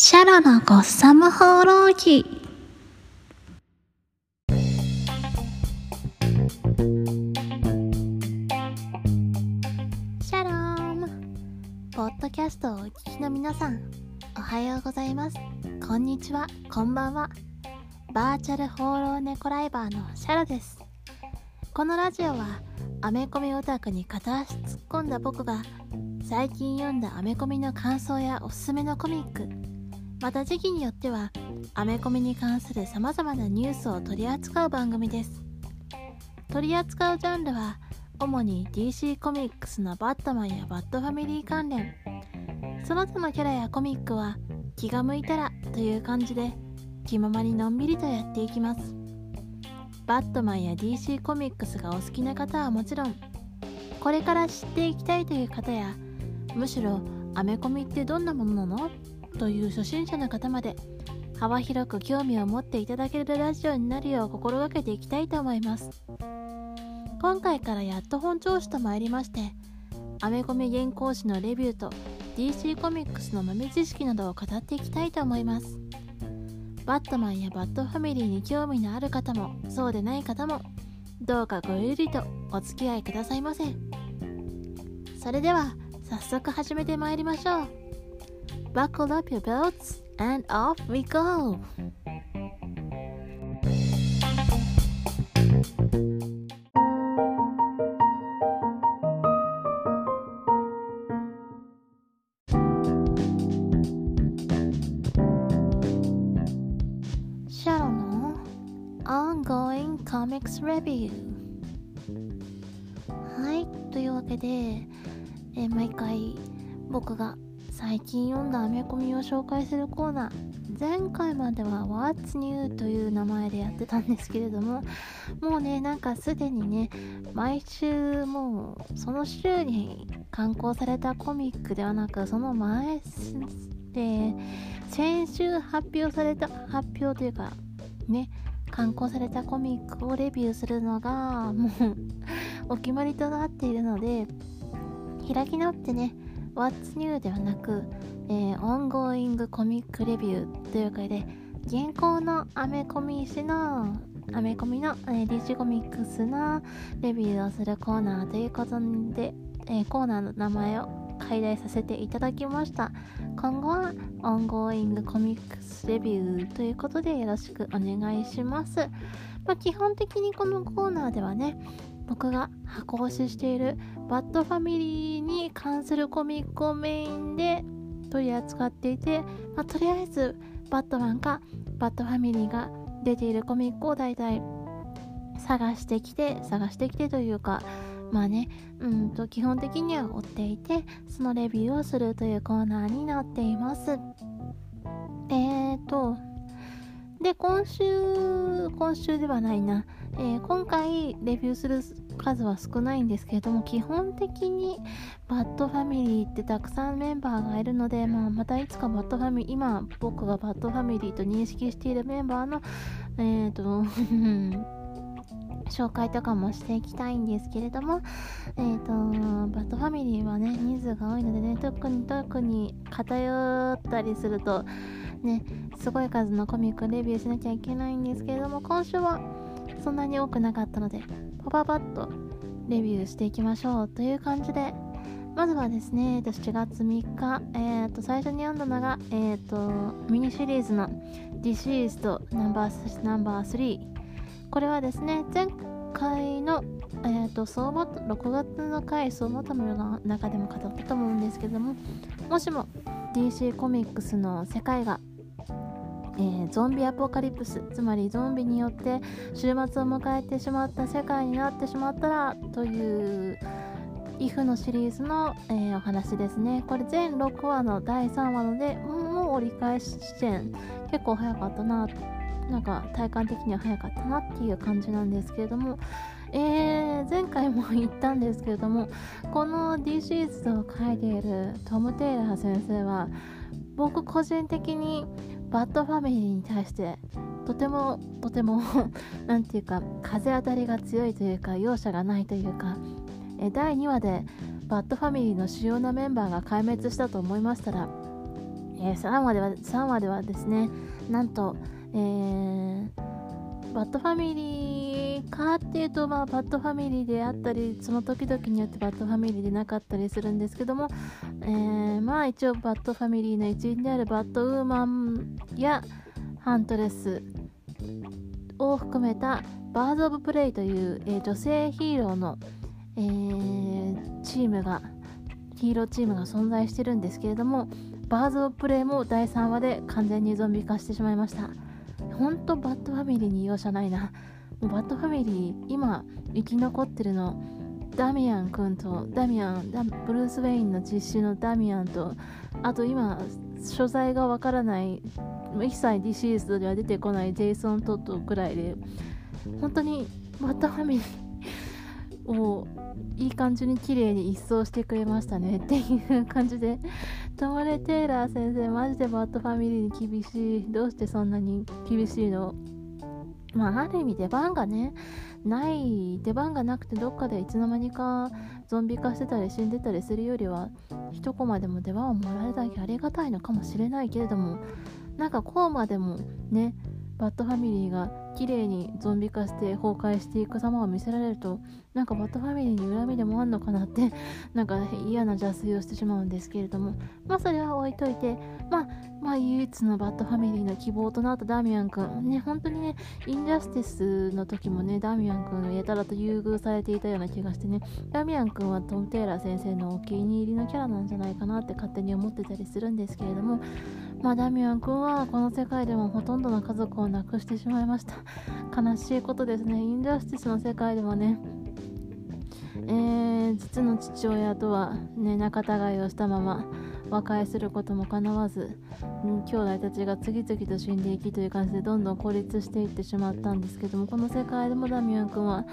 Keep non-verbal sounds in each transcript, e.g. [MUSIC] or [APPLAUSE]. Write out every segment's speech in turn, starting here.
シャロのゴッサム放浪記。シャローム。ポッドキャストをお聞きの皆さんおはようございます。こんにちは。こんばんは。バーチャル放浪猫ライバーのシャロです。このラジオはアメコミオタクに片足突っ込んだ僕が最近読んだアメコミの感想やおすすめのコミックまた時期によってはアメコミに関する様々なニュースを取り扱う番組です。取り扱うジャンルは主に DC コミックスのバットマンやバットファミリー関連。その他のキャラやコミックは気が向いたらという感じで気ままにのんびりとやっていきます。バットマンや DC コミックスがお好きな方はもちろんこれから知っていきたいという方やむしろアメコミってどんなものなの？という初心者の方まで幅広く興味を持っていただけるラジオになるよう心がけていきたいと思います。今回からやっと本調子と参りましてアメコミ原稿誌のレビューと DC コミックスの豆知識などを語っていきたいと思います。バットマンやバットファミリーに興味のある方もそうでない方もどうかごゆるりとお付き合いくださいませ。それでは早速始めてまいりましょう。Buckle up your belts and off we go! シャロの Ongoing Comics Review はいというわけで、えー毎回僕が最近読んだアメコミを紹介するコーナー。前回までは What's New という名前でやってたんですけれどももうねなんかすでにね毎週もうその週に刊行されたコミックではなくその前で先週発表された発表というかね刊行されたコミックをレビューするのがもうお決まりとなっているので開き直ってね What's New ではなく、えー、Ongoing Comic Review というかで現行のアメコミ誌のアメコミの、えー、DC コミックスのレビューをするコーナーということで、えーコーナーの名前を改題させていただきました。今後は Ongoing Comics Review ということでよろしくお願いします、まあ、基本的にこのコーナーではね僕が箱推ししているバッドファミリーに関するコミックをメインで取り扱っていて、まあ、とりあえずバットマンかバッドファミリーが出ているコミックを大体探してきて探してきてというかまあねうんと基本的には追っていてそのレビューをするというコーナーになっています。えーとで今週今週ではないな、えー今回レビューする数は少ないんですけれども基本的にバットファミリーってたくさんメンバーがいるので、まあ、またいつかバットファミリー今僕がバットファミリーと認識しているメンバーのえーと [LAUGHS] 紹介とかもしていきたいんですけれども、えー、とバッドファミリーはね人数が多いのでね特に特に偏ったりするとねすごい数のコミックレビューしなきゃいけないんですけれども今週はそんなに多くなかったのでパパパッとレビューしていきましょうという感じでまずはですね、7月3日、えー、と最初に読んだのが、えー、とミニシリーズの Deceased ナンバーナンバー3これはですね前回の、えー、と相馬6月の回相馬との中でも語ったと思うんですけどももしも DC コミックスの世界が、えーゾンビアポカリプスつまりゾンビによって週末を迎えてしまった世界になってしまったらという IF のシリーズの、えーお話ですね。これ全6話の第3話のでもう折り返し地点結構早かったななんか体感的には早かったなっていう感じなんですけれどもえー前回も言ったんですけれどもこの D シリーズを書いているトム・テイラー先生は僕個人的にバッドファミリーに対してとてもとても [LAUGHS] なんていうか風当たりが強いというか容赦がないというかえ第2話でバッドファミリーの主要なメンバーが壊滅したと思いましたらえー、3話では3話ではですねなんと、えー、バットファミリーかっていうと、まあ、バットファミリーであったりその時々によってバットファミリーでなかったりするんですけども、えー、まあ一応バットファミリーの一員であるバットウーマンやハントレスを含めたバーズ・オブ・プレイという、えー、女性ヒーローの、えー、チームがヒーローチームが存在してるんですけれどもバーズ・オブ・プレイも第3話で完全にゾンビ化してしまいました。ほんとバットファミリーに容赦ないな。もうバットファミリー今生き残ってるのダミアン君とダミアンブルース・ウェインの実子のダミアンとあと今所在がわからない一切 DCeased では出てこないジェイソン・トッドぐらいで本当にバットファミリーをいい感じに綺麗に一掃してくれましたね。[LAUGHS] っていう感じで。トモレ・テイラー先生マジでバッドファミリーに厳しい。どうしてそんなに厳しいの？まあある意味出番がねない出番がなくてどっかでいつの間にかゾンビ化してたり死んでたりするよりは一コマでも出番をもらえるだけありがたいのかもしれないけれどもなんかこうまでもねバッドファミリーが綺麗にゾンビ化して崩壊していく様を見せられるとなんかバットファミリーに恨みでもあんのかなって [LAUGHS] なんか嫌な邪推をしてしまうんですけれども。まあそれは置いといてまあまあ唯一のバットファミリーの希望となったダミアン君。ね本当にねインジャスティスの時もねダミアン君がやたらと優遇されていたような気がしてね。ダミアン君はトム・テイラー先生のお気に入りのキャラなんじゃないかなって勝手に思ってたりするんですけれども。まあ、ダミアン君はこの世界でもほとんどの家族を亡くしてしまいました。悲しいことですね。インジャスティスの世界でもね。えー、実の父親とはね仲違いをしたまま和解することもかなわず、兄弟たちが次々と死んでいきという感じでどんどん孤立していってしまったんですけどもこの世界でもダミアン君は、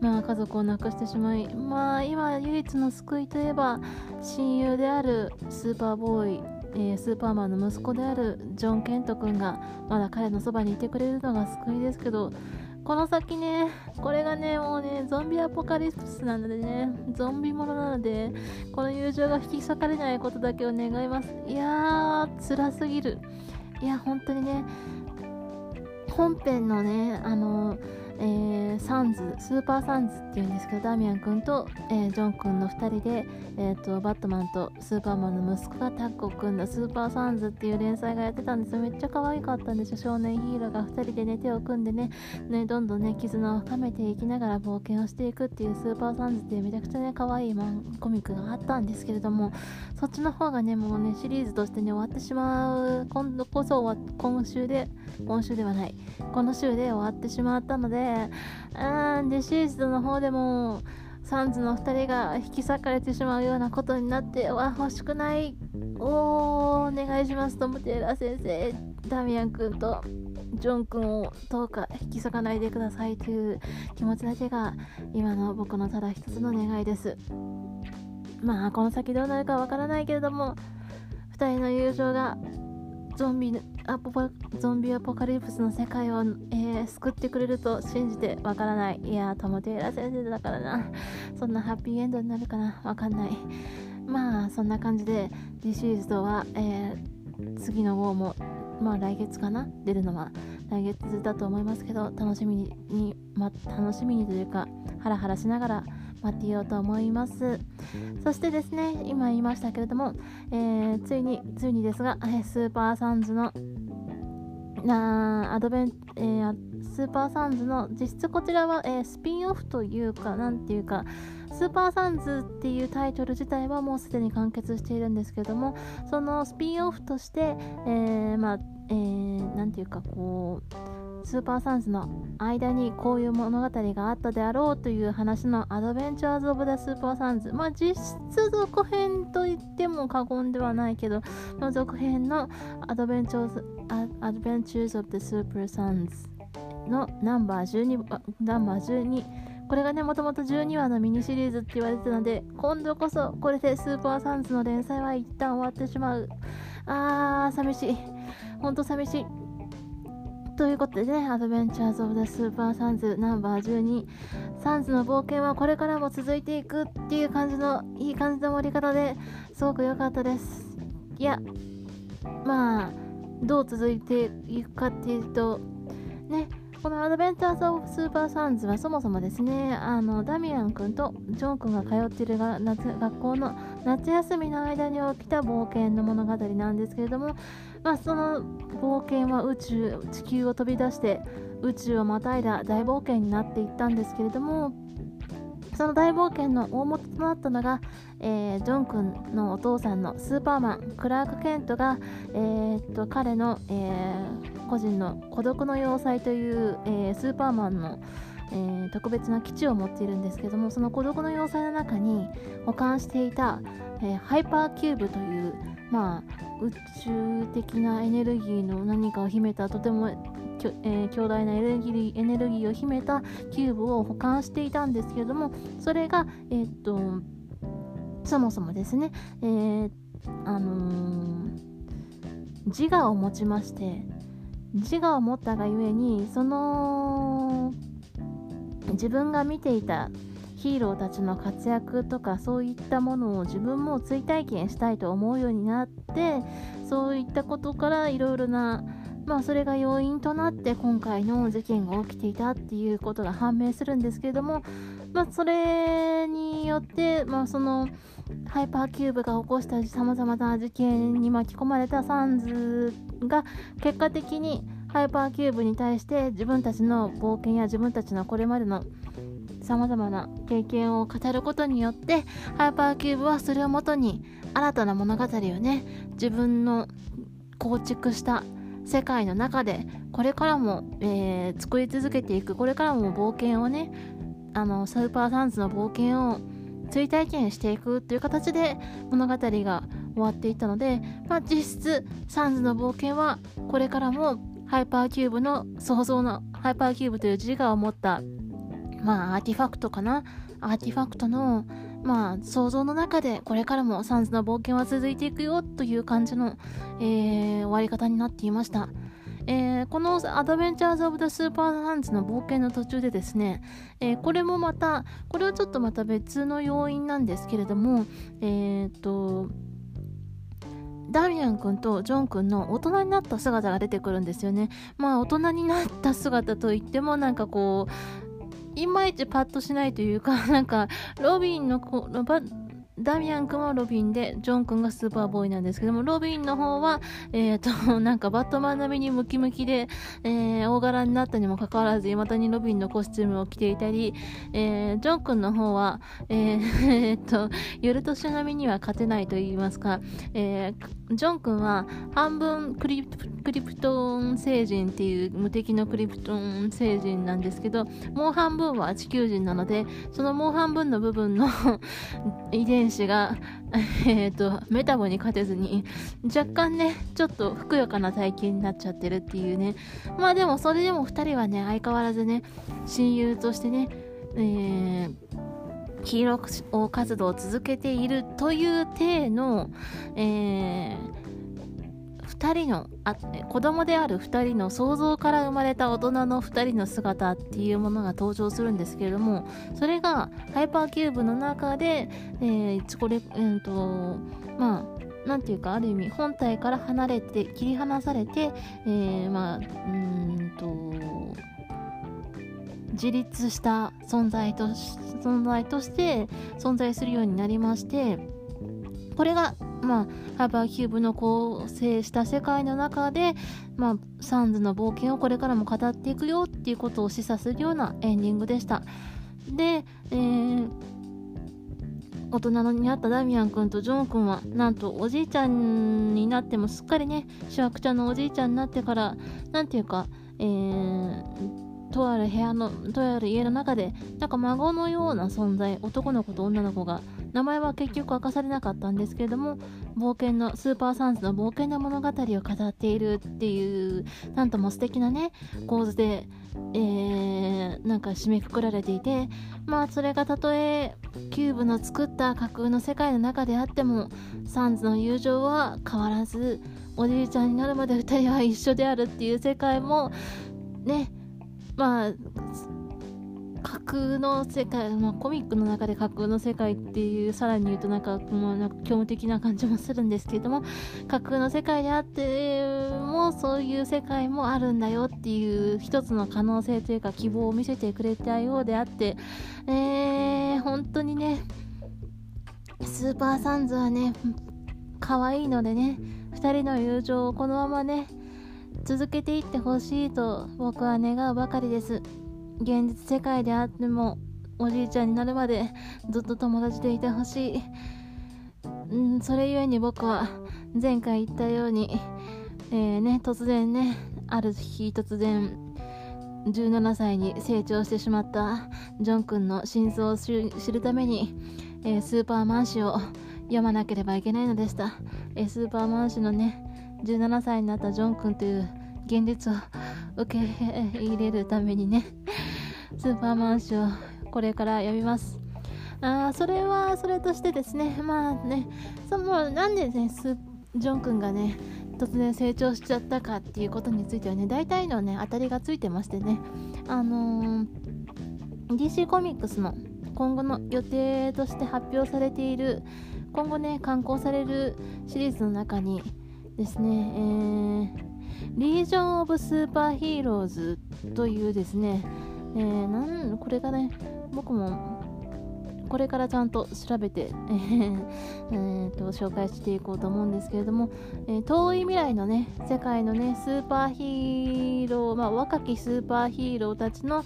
まあ、家族を亡くしてしまいまあ今唯一の救いといえば親友であるスーパーボーイえー、スーパーマンの息子であるジョン・ケント君がまだ彼のそばにいてくれるのが救いですけどこの先ね、これがね、もうね、ゾンビアポカリプスなのでね、ゾンビものなので、この友情が引き裂かれないことだけを願います。いやー、辛すぎる。いや、本当にね、本編のね、あのーえー、サンズスーパーサンズっていうんですけどダミアン君と、えー、ジョン君の2人で、えーと、バットマンとスーパーマンの息子がタッグを組んだスーパーサンズっていう連載がやってたんですめっちゃ可愛かったんですよ。少年ヒーローが2人でね手を組んでねねどんどんね絆を深めていきながら冒険をしていくっていうスーパーサンズっていうめちゃくちゃね可愛いマンコミックがあったんですけれどもそっちの方がねもうねシリーズとしてね終わってしまう。今度こそ今週で今週ではない。この週で終わってしまったのでうんでシーズの方でもサンズの2人が引き裂かれてしまうようなことになっては欲しくない。おーお願いしますトム・テイラー先生ダミアン君とジョン君をどうか引き裂かないでくださいという気持ちだけが今の僕のただ一つの願いです。まあこの先どうなるかわからないけれども2人の友情がゾンビアポゾンビアポカリプスの世界を、えー、救ってくれると信じてわからない。いやトモテイラ先生だからな。[LAUGHS] そんなハッピーエンドになるかな？わかんない。まあそんな感じでディシーズとは、えー、次の号もまあ来月かな？出るのは。来月だと思いますけど楽しみに、ま、楽しみにというかハラハラしながら待っていようと思います。そしてですね今言いましたけれども、えー、ついについにですが、スーパーサンズのなアドベン、えー、スーパーサンズの実質こちらは、えー、スピンオフというか何ていうかスーパーサンズっていうタイトル自体はもうすでに完結しているんですけどもそのスピンオフとして、えー、まあ、えー、ていうかこうスーパーサンズの間にこういう物語があったであろうという話のアドベンチャーズ・オブ・ザ・スーパーサンズ。まあ実質続編と言っても過言ではないけどの続編のアドベンチャーズ・アドベンチャーズ・オブ・ザ・スーパーサンズのナンバー12ナンバー12これがねもともと12話のミニシリーズって言われてたので今度こそこれでスーパーサンズの連載は一旦終わってしまう。あー寂しい。ほんと寂しい。ということでね、アドベンチャーズ・オブ・ザ・スーパー・サンズナンバー12、サンズの冒険はこれからも続いていくっていう感じの、いい感じの盛り方ですごく良かったです。いや、まあどう続いていくかっていうとねこのアドベンチャーズ・オブ・スーパーサンズはそもそもですねあのダミアン君とジョン君が通っているが夏学校の夏休みの間に起きた冒険の物語なんですけれども、まあ、その冒険は宇宙地球を飛び出して宇宙をまたいだ大冒険になっていったんですけれどもその大冒険の大元となったのが、えー、ジョン君のお父さんのスーパーマンクラーク・ケントが、えー、っと彼の、えー、個人の孤独の要塞という、えスーパーマンの、え特別な基地を持っているんですけどもその孤独の要塞の中に保管していた、えハイパーキューブというまあ宇宙的なエネルギーの何かを秘めたとてもえー、強大なエネルギーエネルギーを秘めたキューブを保管していたんですけれどもそれが、えー、っとそもそもですね、えー、あの自我を持ちまして自我を持ったがゆえにその自分が見ていたヒーローたちの活躍とかそういったものを自分も追体験したいと思うようになってそういったことからいろいろなまあそれが要因となって今回の事件が起きていたっていうことが判明するんですけれども、まあ、それによって、まあ、そのハイパーキューブが起こしたさまざまな事件に巻き込まれたサンズが結果的にハイパーキューブに対して自分たちの冒険や自分たちのこれまでのさまざまな経験を語ることによってハイパーキューブはそれをもとに新たな物語をね自分の構築した世界の中でこれからも、えー、作り続けていくこれからも冒険をねあのスーパーサンズの冒険を追体験していくという形で物語が終わっていったので、まあ、実質サンズの冒険はこれからもハイパーキューブの想像のハイパーキューブという自我を持ったまあアーティファクトかな？アーティファクトのまあ想像の中でこれからもサンズの冒険は続いていくよという感じの、えー、終わり方になっていました。えー、このアドベンチャーズ・オブ・ザ・スーパーサンズの冒険の途中でですね、えー、これもまた、これはちょっとまた別の要因なんですけれども、えっ、と、ダミアン君とジョン君の大人になった姿が出てくるんですよね。まあ大人になった姿といってもなんかこういまいちパッとしないというか、なんか、ロビンの子、ダミアン君はロビンで、ジョン君がスーパーボーイなんですけども、ロビンの方は、えっ、ー、と、[LAUGHS] なんかバットマン並みにムキムキで、えー、大柄になったにもかかわらず、未だにロビンのコスチュームを着ていたり、えー、ジョン君の方は、えー、えっと、夜年並みには勝てないと言いますか、えー、ジョン君は半分クリクリプトン星人っていう無敵のクリプトン星人なんですけど、もう半分は地球人なので、そのもう半分の部分の遺 [LAUGHS] 伝子が、[LAUGHS] えっ、ー、と、メタボに勝てずに、若干ね、ちょっとふくよかな体型になっちゃってるっていうね。まあでも、それでも2人はね、相変わらずね、親友としてね、えー、ヒーロー活動を続けているという体の、えー、2人のあ子供である2人の想像から生まれた大人の2人の姿っていうものが登場するんですけれどもそれがハイパーキューブの中で、えー、これ、えーとまあなんていうかある意味本体から離れて切り離されて、えー、まあうんと自立した存在と存在として存在するようになりましてこれがまあ、ハイパーキューブの構成した世界の中で、まあ、サンズの冒険をこれからも語っていくよっていうことを示唆するようなエンディングでした。で、えー、大人のになったダミアン君とジョン君はなんとおじいちゃんになってもすっかりねしわくちゃのおじいちゃんになってからなんていうか、えーとある部屋の、とある家の中で、なんか孫のような存在、男の子と女の子が、名前は結局明かされなかったんですけれども、冒険の、スーパーサンズの冒険の物語を語っているっていう、なんとも素敵なね、構図で、えー、なんか締めくくられていて、まあそれがたとえ、キューブの作った架空の世界の中であっても、サンズの友情は変わらず、おじいちゃんになるまで2人は一緒であるっていう世界も、ね、まあ架空の世界、まあ、コミックの中で架空の世界っていうさらに言うとなんかもうなんか虚無的な感じもするんですけれども架空の世界であってもそういう世界もあるんだよっていう一つの可能性というか希望を見せてくれたようであって、えー、本当にねスーパーサンズはね可愛いのでね2人の友情をこのままね続けていってほしいと僕は願うばかりです。現実世界であってもおじいちゃんになるまでずっと友達でいてほしい、うん、それゆえに僕は前回言ったように、えー、ね、突然ねある日突然17歳に成長してしまったジョン君の真相を知るために、えー、スーパーマン誌を読まなければいけないのでした、えー、スーパーマン誌のね17歳になったジョン君という現実を受け入れるためにね [LAUGHS] スーパーマンションこれから読みます。あそれはそれとしてですねまあねそのなんでねジョン君がね突然成長しちゃったかっていうことについてはね大体のね当たりがついてましてねあのー、DC コミックスの今後の予定として発表されている今後ね刊行されるシリーズの中にですね、えー、リージョン・オブ・スーパーヒーローズというですね、えー、なんこれがね僕もこれからちゃんと調べて、えー、と紹介していこうと思うんですけれども、えー、遠い未来のね世界のねスーパーヒーロー、まあ、若きスーパーヒーローたちの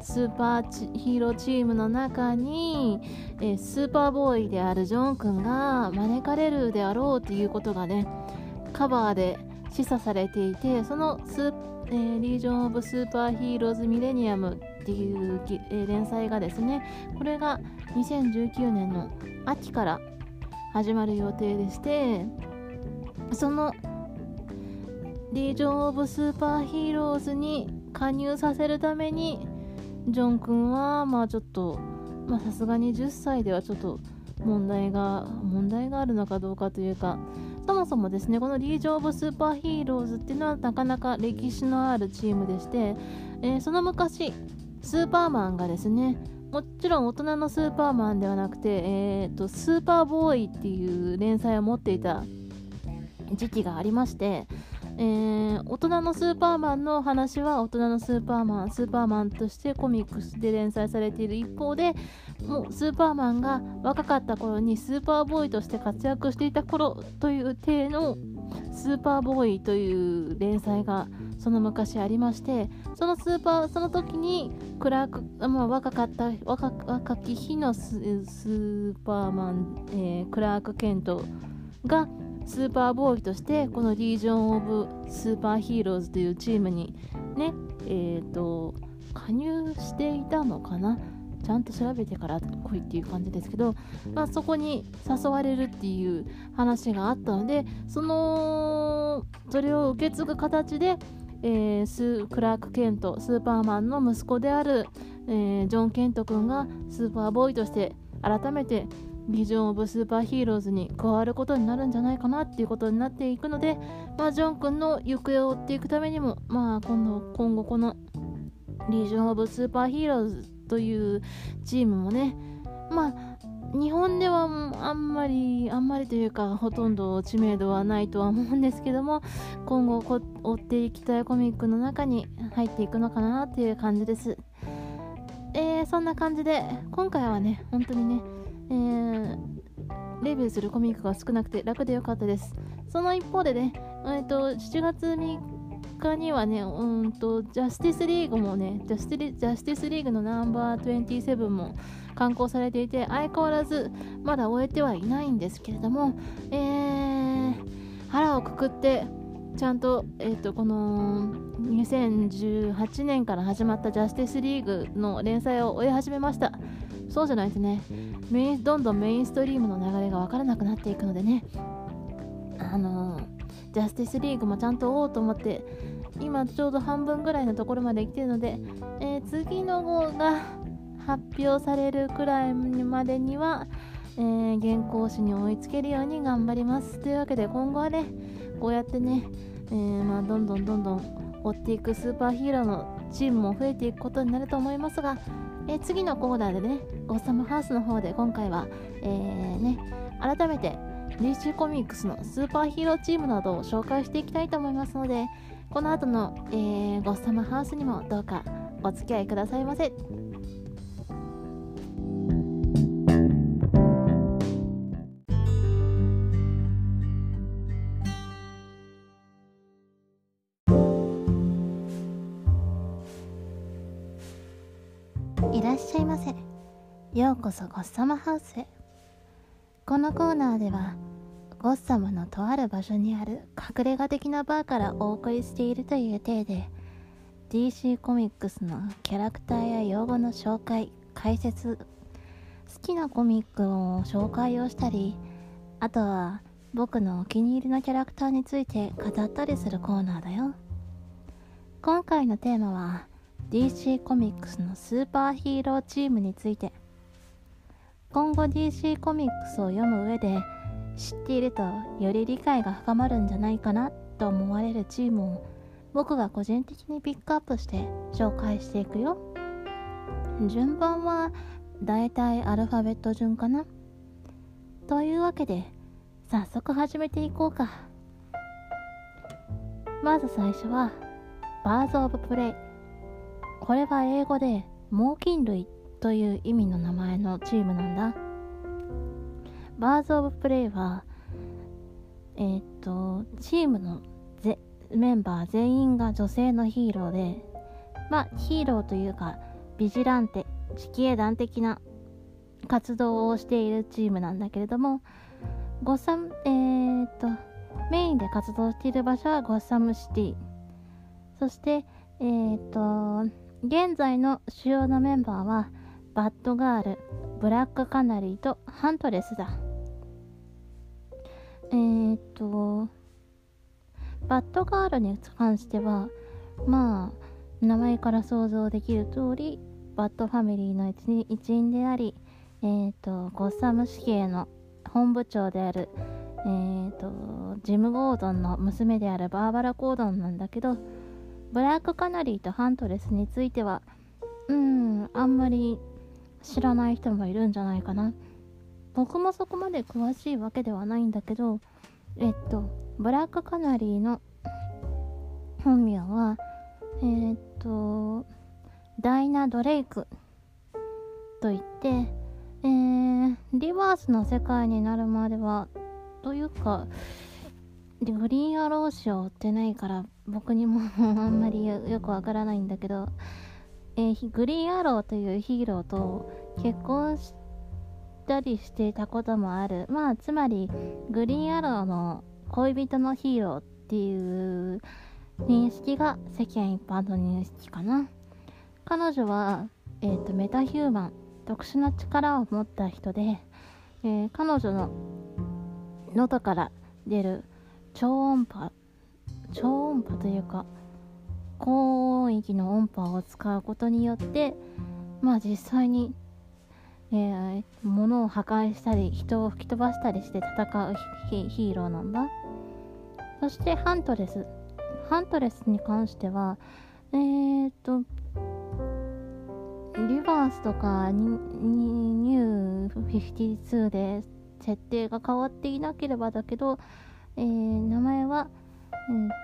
スーパーヒーローチームの中に、えー、スーパーボーイであるジョン君が招かれるであろうということがねカバーで示唆されていてそのスえー、リージョン・オブ・スーパーヒーローズ・ミレニアムっていう、えー、連載がですねこれが2019年の秋から始まる予定でしてそのリージョン・オブ・スーパーヒーローズに加入させるためにジョン君はまあちょっとさすがに10歳ではちょっと問題が問題があるのかどうかというかそもそもですねこのリージョン・オブ・スーパーヒーローズっていうのはなかなか歴史のあるチームでして、えー、その昔スーパーマンがですねもちろん大人のスーパーマンではなくて、えーと、スーパーボーイっていう連載を持っていた時期がありまして、えー、大人のスーパーマンの話は大人のスーパーマンスーパーマンとしてコミックスで連載されている一方でもうスーパーマンが若かった頃にスーパーボーイとして活躍していた頃という体のスーパーボーイという連載がその昔ありましてそのスーパーその時にクラーク、まあ、若かった若若き日のスーパーマン、えー、クラーク・ケントがスーパーボーイとしてこのリージョン・オブ・スーパーヒーローズというチームにねえっ、ー、と加入していたのかな。ちゃんと調べてから来いっていう感じですけど、まあ、そこに誘われるっていう話があったのでそのそれを受け継ぐ形で、えー、スクラーク・ケントスーパーマンの息子である、えー、ジョン・ケント君がスーパーボーイとして改めてビジョン・オブ・スーパーヒーローズに加わることになるんじゃないかなっていうことになっていくので、まあ、ジョン君の行方を追っていくためにも、まあ、今度今後このリージョン・オブ・スーパーヒーローズというチームもねまあ日本ではあんまりあんまりというかほとんど知名度はないとは思うんですけども今後追っていきたいコミックの中に入っていくのかなっていう感じですえー、そんな感じで今回はね本当にねえー、レビューするコミックが少なくて楽でよかったです。その一方でね、えーと、7月3日他にはね、うんと、ジャスティスリーグもね、ジャスティジャスティスリーグのナンバー27も刊行されていて、相変わらずまだ終えてはいないんですけれども、えー、腹をくくって、ちゃんと,、えーと、この2018年から始まったジャスティスリーグの連載を終え始めました。そうじゃないとねメインどんどんメインストリームの流れが分からなくなっていくのでねあのジャスティスリーグもちゃんと追おうと思って今ちょうど半分ぐらいのところまで来てるので、えー、次の号が発表されるくらいまでには、えー、原稿紙に追いつけるように頑張ります。というわけで今後はねこうやってねえー、まあ、どんどんどんどん追っていくスーパーヒーローのチームも増えていくことになると思いますが、え、次のコーナーでねゴッサムハウスの方で今回は、え、ね、改めて DC コミックスのスーパーヒーローチームなどを紹介していきたいと思いますのでこの後の、えー、ゴッサムハウスにもどうかお付き合いくださいませ。いらっしゃいませようこそゴッサムハウスへこのコーナーではゴッサムのとある場所にある隠れ家的なバーからお送りしているという体で DC コミックスのキャラクターや用語の紹介解説好きなコミックを紹介をしたりあとは僕のお気に入りのキャラクターについて語ったりするコーナーだよ。今回のテーマは DC コミックスのスーパーヒーローチームについて。今後 DC コミックスを読む上で知っているとより理解が深まるんじゃないかなと思われるチームを僕が個人的にピックアップして紹介していくよ。順番はだいたいアルファベット順かな。というわけで早速始めていこうか。まず最初はバーズ・オブ・プレイ。これは英語で猛禽類。という意味の名前のチームなんだバーズ・オブ・プレイは、えー、っと、チームのぜメンバー全員が女性のヒーローで、まあ、ヒーローというか、ビジランテ、地形団的な活動をしているチームなんだけれども、ゴッサム、えー、っと、メインで活動している場所はゴッサムシティ。そして、えー、っと、現在の主要なメンバーは、バットガール、ブラックカナリーとハントレスだ。えー、っと、バットガールに関しては、まあ、名前から想像できる通り、バットファミリーの一員であり、えー、っと、ゴッサム死刑の本部長である、えー、っと、ジム・ゴードンの娘であるバーバラ・ゴードンなんだけど、ブラックカナリーとハントレスについては、うん、あんまり知らない人もいるんじゃないかな。僕もそこまで詳しいわけではないんだけどえっとブラックカナリーの本名はえー、っとダイナ・ドレイクといって、えー、リバースの世界になるまではというかグリーンアロー氏を追ってないから僕にも [LAUGHS] あんまりよくわからないんだけど、えー、グリーンアローというヒーローと結婚したりしていたこともある。まあつまりグリーンアローの恋人のヒーローっていう認識が世間一般の認識かな。彼女は、えーと、メタヒューマン特殊な力を持った人で、えー、彼女の喉から出る超音波超音波というか高音域の音波を使うことによってまあ実際にえー、物を破壊したり人を吹き飛ばしたりして戦うヒーローなんだ。そしてハントレス。ハントレスに関してはえー、っとリバースとかニュー52で設定が変わっていなければだけど、えー、名前は、うんと、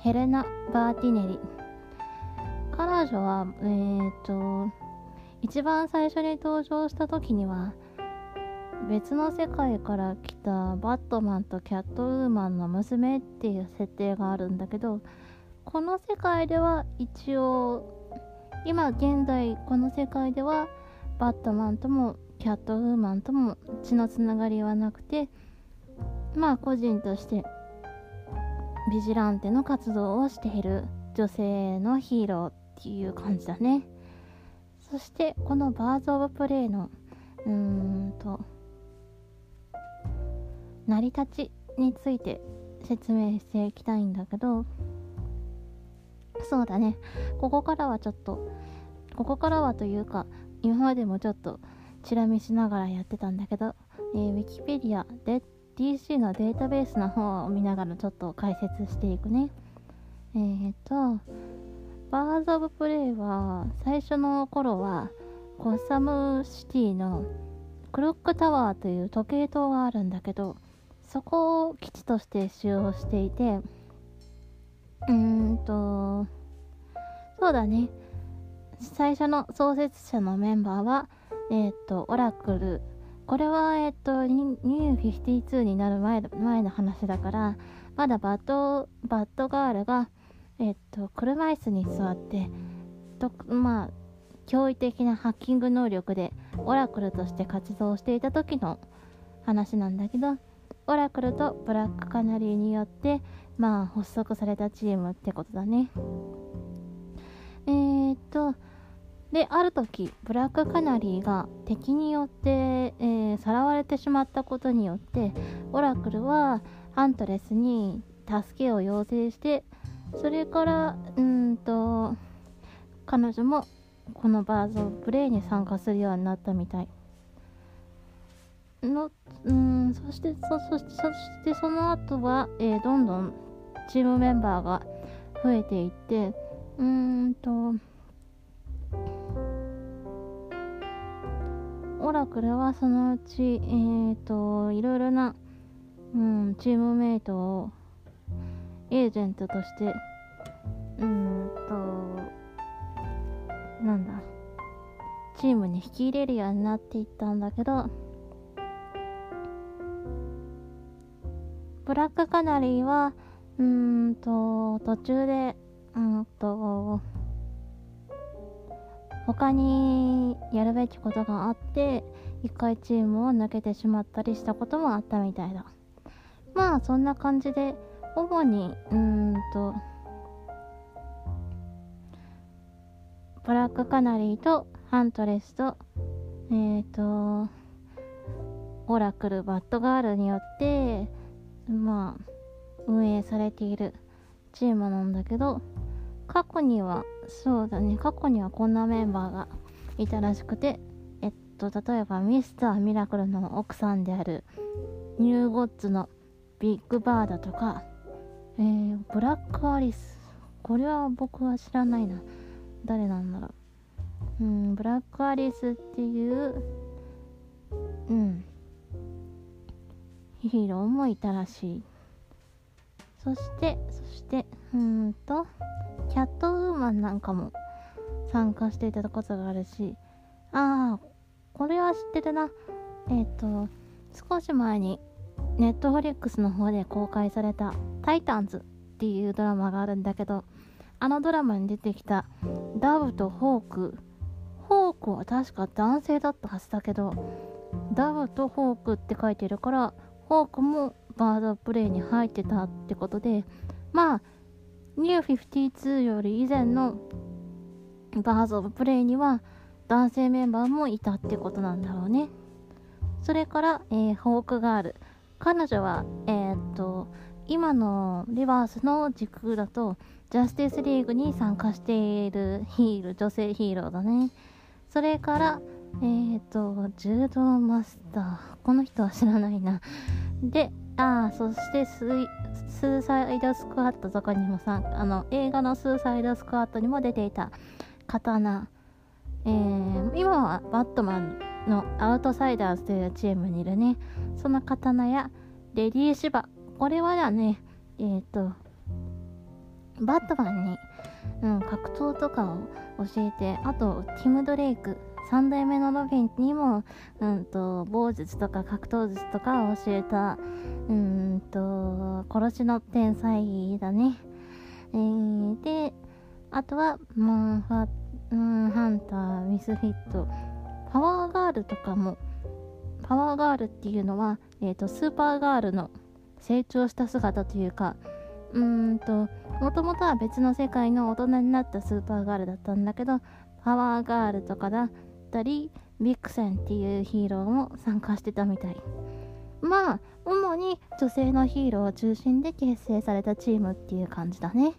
ヘレナ・バーティネリ。彼女はえー、っと一番最初に登場した時には別の世界から来たバットマンとキャットウーマンの娘っていう設定があるんだけどこの世界では一応今現在この世界ではバットマンともキャットウーマンとも血のつながりはなくてまあ個人としてビジランテの活動をしている女性のヒーローっていう感じだね。そしてこのバーズ・オブ・プレイのうーんと成り立ちについて説明していきたいんだけどそうだねここからはちょっとここからはというか今までもちょっとチラ見しながらやってたんだけど、えー、ウィキペディアで DC のデータベースの方を見ながらちょっと解説していくね。えーとバーズ・オブ・プレイは最初の頃はコッサムシティのクロックタワーという時計塔があるんだけどそこを基地として使用していてうーんとそうだね。最初の創設者のメンバーはえっ、ー、とオラクルこれはえっ、とニュー52になる前前の話だからまだバッドバッドガールがえっ、と車椅子に座ってとまあ驚異的なハッキング能力でオラクルとして活動していた時の話なんだけどオラクルとブラックカナリーによってまあ発足されたチームってことだね。えー、っとである時ブラックカナリーが敵によって、えー、さらわれてしまったことによってオラクルはハントレスに助けを要請してそれからうんと彼女もこのバーズ・オブ・プレイに参加するようになったみたい。のうんそしてそしてそしてその後は、えー、どんどんチームメンバーが増えていってうーんとオラクルはそのうちえ、ー、といろいろな、うん、チームメイトをエージェントとしてうんとなんだチームに引き入れるようになっていったんだけどブラックカナリーはうんと途中でうんと他にやるべきことがあって一回チームを抜けてしまったりしたこともあったみたいだ。まあそんな感じで主にうーんとブラックカナリーとハントレスとえっ、ー、とオラクルバッドガールによってまあ運営されているチームなんだけど過去にはそうだね。過去にはこんなメンバーがいたらしくてえっと例えばミスターミラクルの奥さんであるニューゴッツのビッグバーだとか、えー、ブラックアリス。これは僕は知らないな。誰なんだろう。うんブラックアリスっていううんヒーローもいたらしい。そしてそしてうーんとキャットウーマンなんかも参加していただくことがあるしああこれは知ってるな。えっ、ー、と少し前にネットフリックスの方で公開された「タイタンズ」っていうドラマがあるんだけどあのドラマに出てきたダブとホーク。ホークは確か男性だったはずだけどダブとホークって書いてるからホークもバードプレイに入ってたってことでまあニュー52より以前のバーズ・オブ・プレイには男性メンバーもいたってことなんだろうね。それから、えー、ホークガール。彼女はえー、っと今のリバースの時空だとジャスティスリーグに参加しているヒール女性ヒーローだね。それからえーと柔道マスター。この人は知らないな。でああそしてススーサイドスクワットとかにもさあの映画のスーサイドスクワットにも出ていた刀、えー、今はバットマンのアウトサイダーズというチームにいるね。その刀やレディー・シバ。これはだねえっ、ー、とバットマンに、うん、格闘とかを教えてあとティム・ドレイク。3代目のロビンにも、うんと、棒術とか格闘術とかを教えた、うんと、殺しの天才だね。えー、で、あとは、モンファ、うん、ハンター、ミスフィット、パワーガールとかも、パワーガールっていうのは、えっ、ー、と、スーパーガールの成長した姿というか、うんと、もともとは別の世界の大人になったスーパーガールだったんだけど、パワーガールとかだったりビクセンっていうヒーローも参加してたみたい。まあ主に女性のヒーローを中心で結成されたチームっていう感じだね。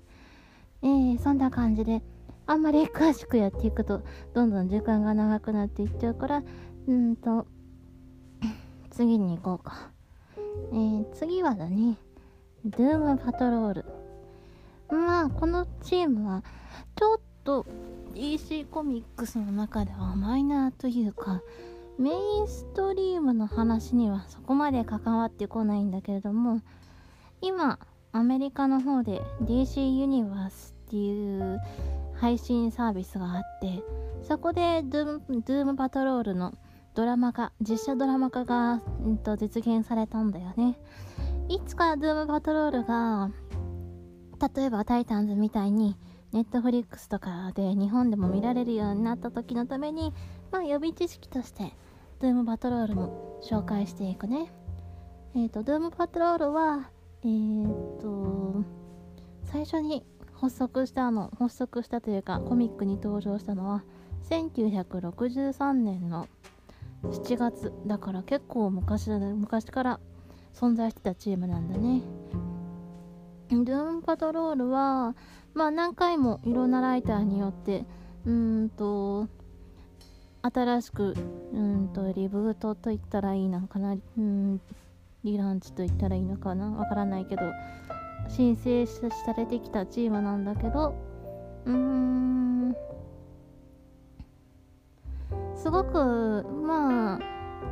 えー、そんな感じであんまり詳しくやっていくとどんどん時間が長くなっていっちゃうからうんと [COUGHS] 次に行こうか。えー、次はだね、ドゥームパトロール。まあ、このチームは、ちょっと DC コミックスの中ではマイナーというか、メインストリームの話にはそこまで関わってこないんだけれども、今、アメリカの方で DC ユニバースっていう配信サービスがあってそこでドゥームパトロールのドラマ化実写ドラマ化が、うんと、実現されたんだよね。いつかドゥームパトロールが例えばタイタンズみたいにネットフリックスとかで日本でも見られるようになった時のためにまあ予備知識としてドゥームパトロールも紹介していくね。えっ、ー、とドゥームパトロールはえっ、ー、と最初に発足したの発足したというかコミックに登場したのは1963年の7月。だから結構昔、昔から存在してたチームなんだね。ドゥームパトロールはまあ何回もいろんなライターによってうんと新しくうんとリブートと言ったらいいのかなうんリランチと言ったらいいのかなわからないけど申請されてきたチームなんだけどうーんすごくまあ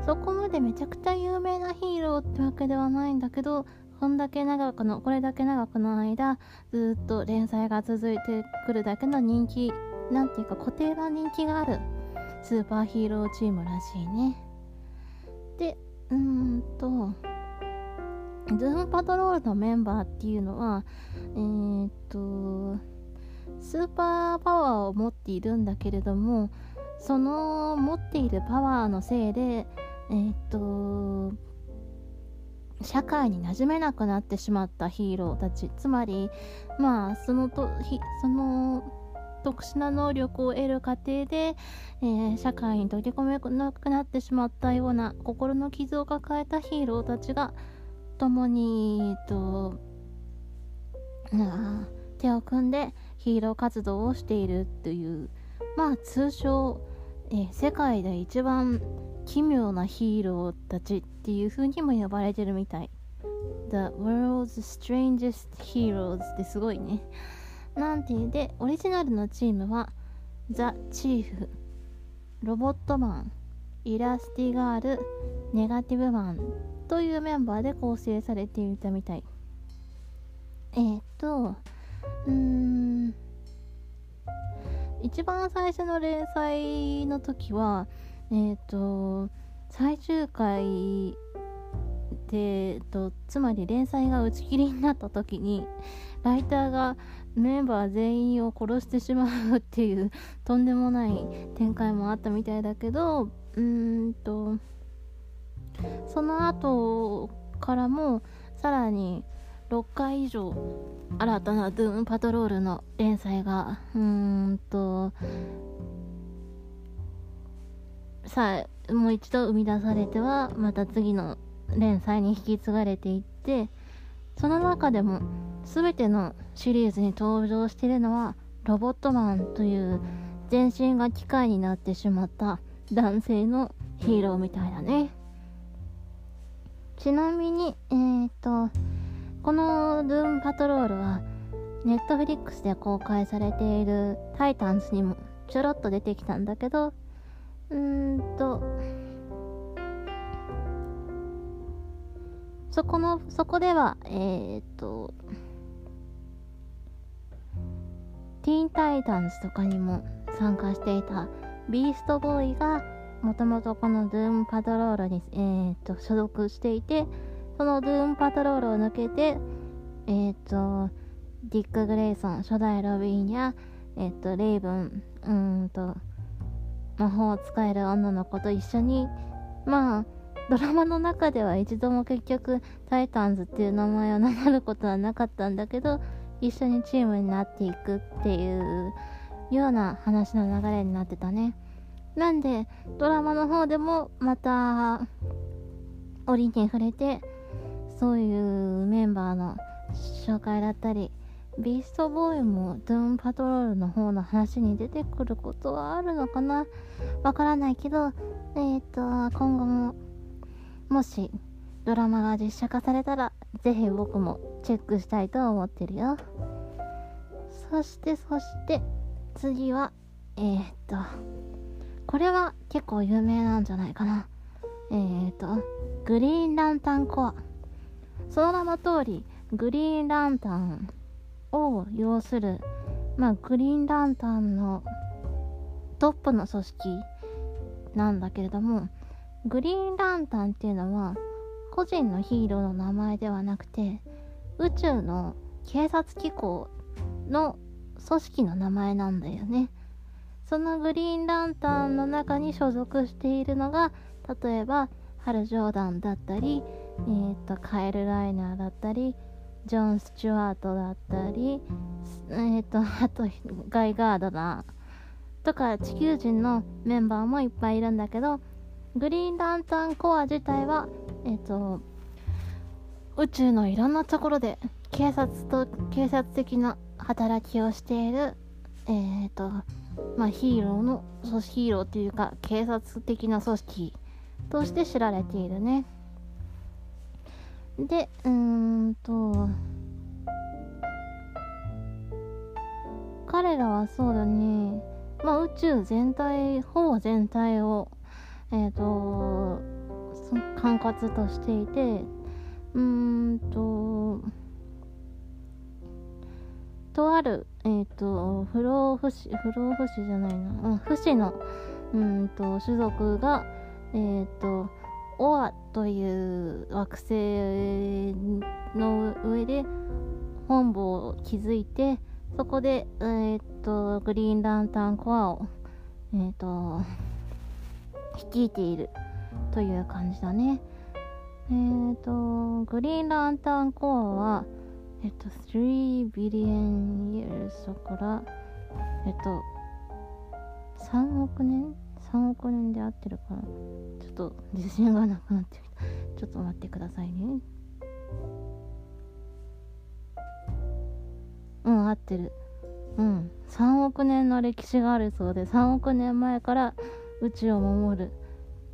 そこまでめちゃくちゃ有名なヒーローってわけではないんだけどこんだけ長くのこれだけ長くの間ずっと連載が続いてくるだけの人気なんていうか固定な人気があるスーパーヒーローチームらしいね。でうーんとズームパトロールのメンバーっていうのは、えー、っと、スーパーパワーを持っているんだけれども、その持っているパワーのせいで、えー、っと、社会に馴染めなくなってしまったヒーローたち。つまり、まあ、そのと、その、特殊な能力を得る過程で、えー、社会に溶け込めなくなってしまったような心の傷を抱えたヒーローたちが共に、えっと、手を組んでヒーロー活動をしているというまあ通称、え世界で一番奇妙なヒーローたちっていう風にも呼ばれてるみたい。The World's Strangest Heroes ってすごいね。なんていうでオリジナルのチームはザ・チーフロボットマンイラスティガールネガティブマンというメンバーで構成されていたみたい。えー、っとうーん一番最初の連載の時はえー、と最終回で、えっと、つまり連載が打ち切りになった時にライターがメンバー全員を殺してしまうっていうとんでもない展開もあったみたいだけどうーんとその後からもさらに6回以上新たなドゥーンパトロールの連載がうーんとさあもう一度生み出されてはまた次の連載に引き継がれていってその中でも全てのシリーズに登場しているのはロボットマンという全身が機械になってしまった男性のヒーローみたいだね。ちなみに、えーと、このドゥームパトロールは、ネットフリックスで公開されているタイタンズにもちょろっと出てきたんだけど、うーんと、そこの、そこでは、えーと、ティーンタイタンズとかにも参加していたビーストボーイがもともとこのドゥームパトロールに、えーと、所属していてそのドゥームパトロールを抜けてえっ、ー、とディック・グレイソン初代ロビンやえっ、ー、とレイブンうんと魔法を使える女の子と一緒にまあドラマの中では一度も結局タイタンズっていう名前を名乗ることはなかったんだけど一緒にチームになっていくっていうような話の流れになってたね。なんで、ドラマの方でもまた、折に触れて、そういうメンバーの紹介だったり、ビーストボーイもドゥーンパトロールの方の話に出てくることはあるのかな？わからないけど、えっ、と、今後も、もしドラマが実写化されたらぜひ僕もチェックしたいと思ってるよ。そしてそして次はえー、っとこれは結構有名なんじゃないかな。えー、っとグリーンランタンコア。その名の通りグリーンランタンを要するまあグリーンランタンのトップの組織なんだけれどもグリーンランタンっていうのは個人のヒーローの名前ではなくて宇宙の警察機構の組織の名前なんだよね。そのグリーンランタンの中に所属しているのが例えばハル・ジョーダンだったり、えーと、カエル・ライナーだったりジョン・スチュワートだったりえーと [LAUGHS] あとガイ・ガードナーとか地球人のメンバーもいっぱいいるんだけどグリーンランタンコア自体はえ、ー、と宇宙のいろんなところで警察と警察的な働きをしているえ、ー、とまあヒーローの組織ヒーローというか警察的な組織として知られているね。でうーんと彼らはそうだね。まあ宇宙全体ほぼ全体をえっ、ー、と管轄としていてうーんととあるえっ、ー、と不老不死不老不死じゃないな、うん、不死のうんと種族がえっ、ー、とオアという惑星の上で本部を築いてそこで、えー、っとグリーンランタンコアを、えー、っと率いているという感じだね。えっ、とグリーンランタンコアはえっと3 billion years だからえっと3億年3億年で合ってるからちょっと自信がなくなってきた。ちょっと待ってくださいね。うん合ってる。うん。3億年の歴史があるそうで3億年前から宇宙を守る。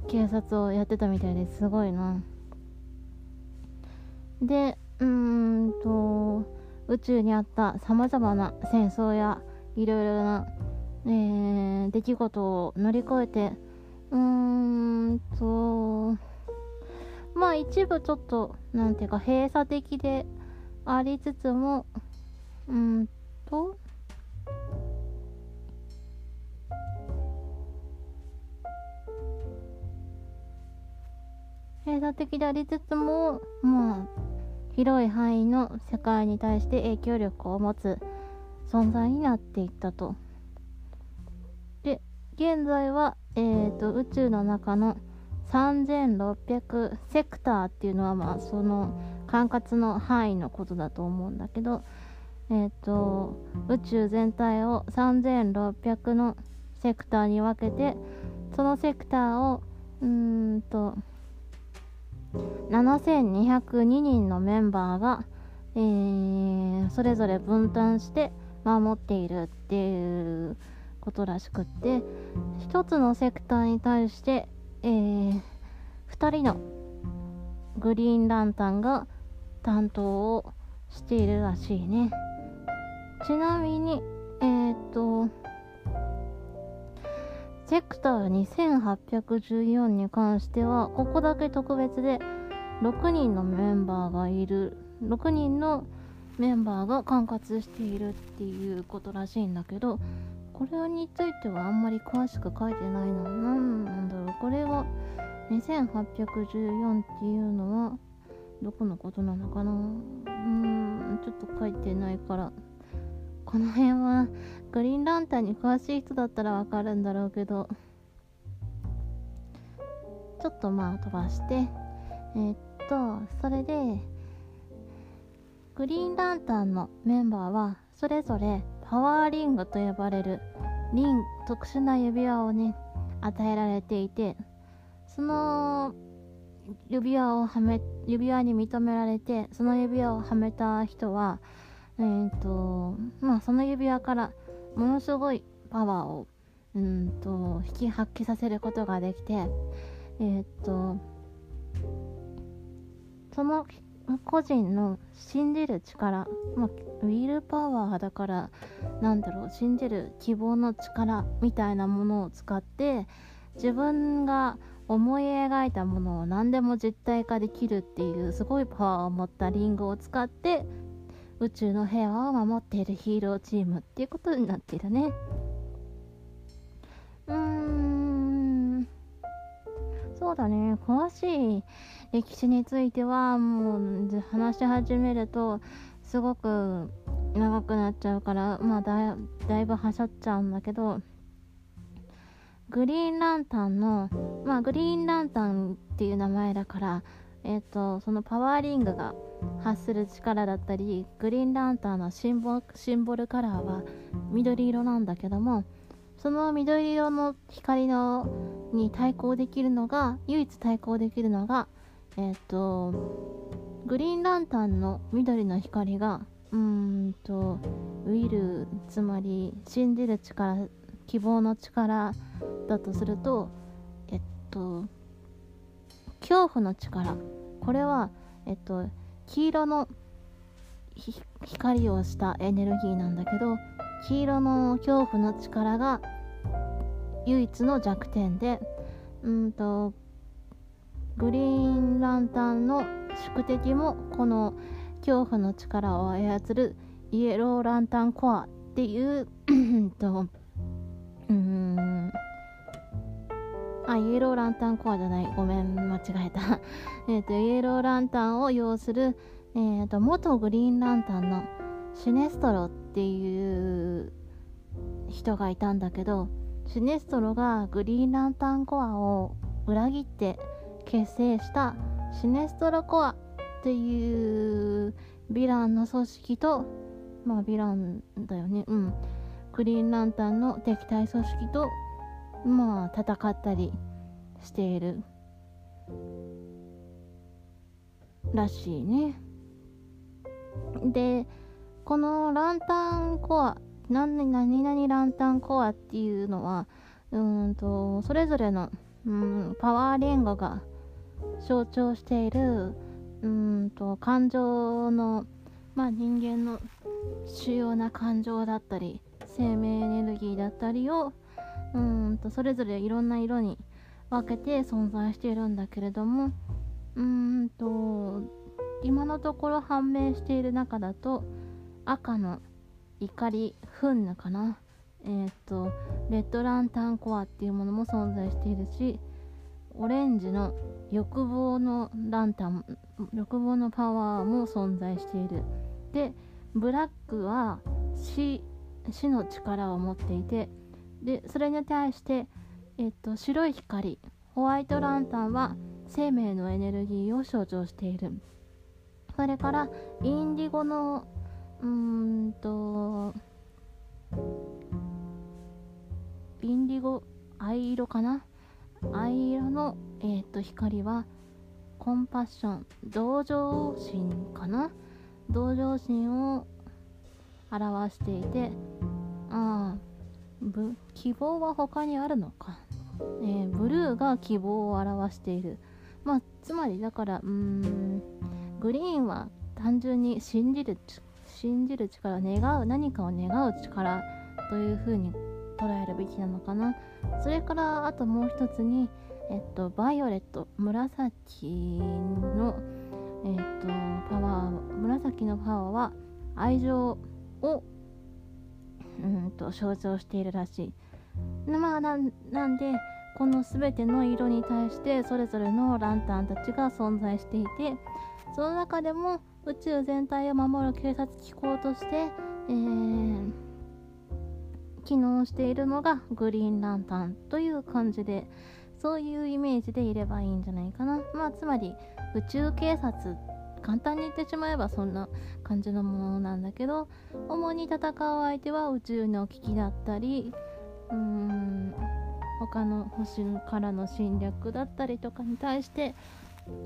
警察をやってたみたいです。ごいな。でうーんと宇宙にあったさまざまな戦争やいろいろなえー、出来事を乗り越えて。うーんと。まあ一部ちょっとなんていうか閉鎖的でありつつも。うんと。閉鎖的でありつつも。まあ広い範囲の世界に対して影響力を持つ存在になっていったと。現在は、えーと、宇宙の中の3600セクターっていうのはまあその管轄の範囲のことだと思うんだけど、えーと、宇宙全体を3600のセクターに分けてそのセクターをうんと7202人のメンバーが、えー、それぞれ分担して守っているっていうことらしくって1つのセクターに対して、えー、2人のグリーンランタンが担当をしているらしいね。ちなみにえー、っとセクター2814に関してはここだけ特別で6人のメンバーがいる。6人のメンバーが管轄しているっていうことらしいんだけどこれについてはあんまり詳しく書いてないの何なんだろう。これは2814っていうのはどこのことなのかな。うーんちょっと書いてないから。この辺はグリーンランタンに詳しい人だったらわかるんだろうけど。ちょっとまあ飛ばして。えー、っとそれでグリーンランタンのメンバーはそれぞれパワーリングと呼ばれるリン特殊な指輪をね与えられていてその指輪をはめ指輪に認められてその指輪をはめた人はえっ、ー、とまあその指輪からものすごいパワーをうんと引き発揮させることができてえっ、ー、とその個人の信じる力、まあ、ウィルパワーだからなんだろう信じる希望の力みたいなものを使って自分が思い描いたものを何でも実体化できるっていうすごいパワーを持ったリンゴを使って宇宙の平和を守っているヒーローチームっていうことになってるね。うーん。そうだね。詳しい歴史についてはもう話し始めるとすごく長くなっちゃうからまあだだいぶはしょっちゃうんだけどグリーンランタンのまあグリーンランタンっていう名前だからえっ、とそのパワーリングが発する力だったりグリーンランタンのシンボシンボルカラーは緑色なんだけどもその緑色の光のに対抗できるのが唯一対抗できるのがえっ、ー、とグリーンランタンの緑の光がうんとウィルつまり信じる力希望の力だとするとえっと恐怖の力。これはえっと黄色の光をしたエネルギーなんだけど黄色の恐怖の力が唯一の弱点でうんとグリーンランタンの宿敵もこの恐怖の力を操るイエローランタンコアっていうとうんあイエローランタンコアじゃない。ごめん間違えた。[LAUGHS] えっとイエローランタンを要する、えーと、元グリーンランタンのシネストロっていう人がいたんだけどシネストロがグリーンランタンコアを裏切って結成したシネストロコアっていうヴィランの組織とまあヴィランだよね。うん。グリーンランタンの敵対組織とまあ戦ったりしているらしいね。でこのランタンコア何何々ランタンコアっていうのはうんとそれぞれの、うん、パワー連合が象徴しているうんと感情のまあ人間の主要な感情だったり生命エネルギーだったりをうんとそれぞれいろんな色に分けて存在しているんだけれどもうんと今のところ判明している中だと赤の怒りフンヌかな？えっ、とレッドランタンコアっていうものも存在しているしオレンジの欲望のランタン欲望のパワーも存在している。でブラックは死死の力を持っていてでそれに対して、えっと、白い光ホワイトランタンは生命のエネルギーを象徴している。それからインディゴのうーんとインディゴ藍色かな？藍色の、えー、と光はコンパッション同情心かな？同情心を表していてああ希望は他にあるのか、えー、ブルーが希望を表している。まあつまりだからうーんグリーンは単純に信じる信じる力願う何かを願う力というふうに捉えるべきなのかな。それからあともう一つにえっとバイオレット紫のえっとパワー紫のパワーは愛情をうんと象徴しているらしい。まあなんでこの全ての色に対してそれぞれのランタンたちが存在していてその中でも宇宙全体を守る警察機構として、えー、機能しているのがグリーンランタンという感じでそういうイメージでいればいいんじゃないかな。まあつまり宇宙警察簡単に言ってしまえばそんな感じのものなんだけど主に戦う相手は宇宙の危機だったりうーん他の星からの侵略だったりとかに対して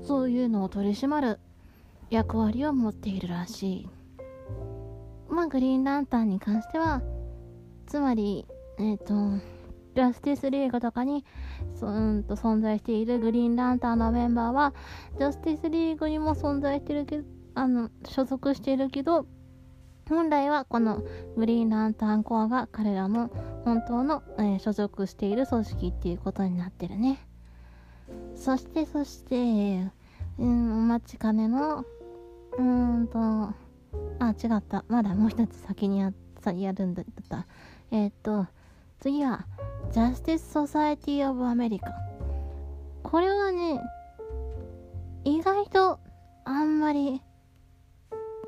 そういうのを取り締まる役割を持っているらしい。まあグリーンランタンに関してはつまりえっ、ー、とジャスティスリーグとかにそんと存在しているグリーンランタンのメンバーはジャスティスリーグにも存在してるけどあの所属しているけど本来はこのグリーンランタンコアが彼らの本当の、えー、所属している組織っていうことになってるね。そしてそしてうんお待ちかねのうーんとあ違った。まだもう一つ先にややるんだった。えっ、と次はジャスティス・ソサエティ・オブ・アメリカこれはね意外とあんまり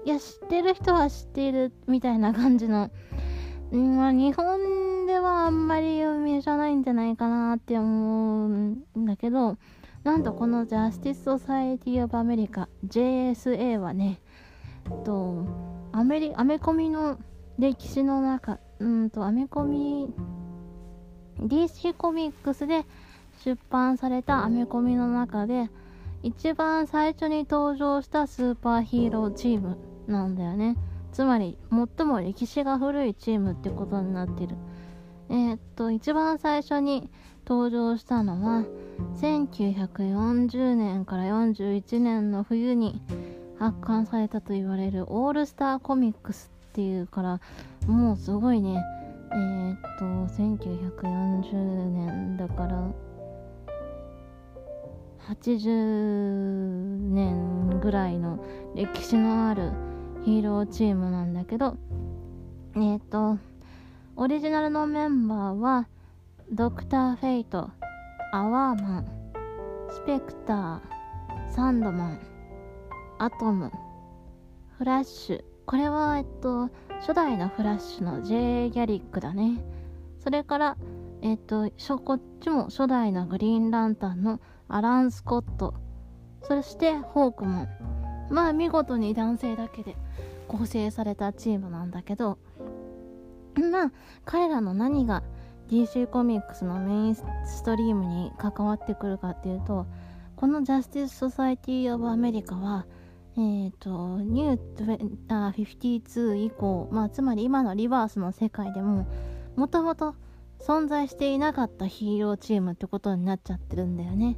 いや知ってる人は知っているみたいな感じの、まあ、日本ではあんまり有名じゃないんじゃないかなって思うんだけどなんとこのジャスティス・ソサエティ・オブ・アメリカ JSA はねえっとアメリアメコミの歴史の中うんとアメコミ DC コミックスで出版されたアメコミの中で一番最初に登場したスーパーヒーローチームなんだよね。つまり最も歴史が古いチームってことになってる。えー、っと一番最初に登場したのは1940年から41年の冬に発刊されたと言われるオールスターコミックスっていうからもうすごいね。えー、っと1940年だから80年ぐらいの歴史のあるヒーローチームなんだけどえー、っとオリジナルのメンバーはドクター・フェイトアワーマンスペクターサンドマンアトムフラッシュ。これはえっと初代のフラッシュの J ギャリックだね。それからえっとこっちも初代のグリーンランタンのアラン・スコット。そしてホークマン。まあ見事に男性だけで構成されたチームなんだけど。まあ彼らの何が DC コミックスのメインストリームに関わってくるかっていうとこのジャスティス・ソサイティ・オブ・アメリカはえーと、ニュー52以降、まあ、つまり今のリバースの世界でももともと存在していなかったヒーローチームってことになっちゃってるんだよね。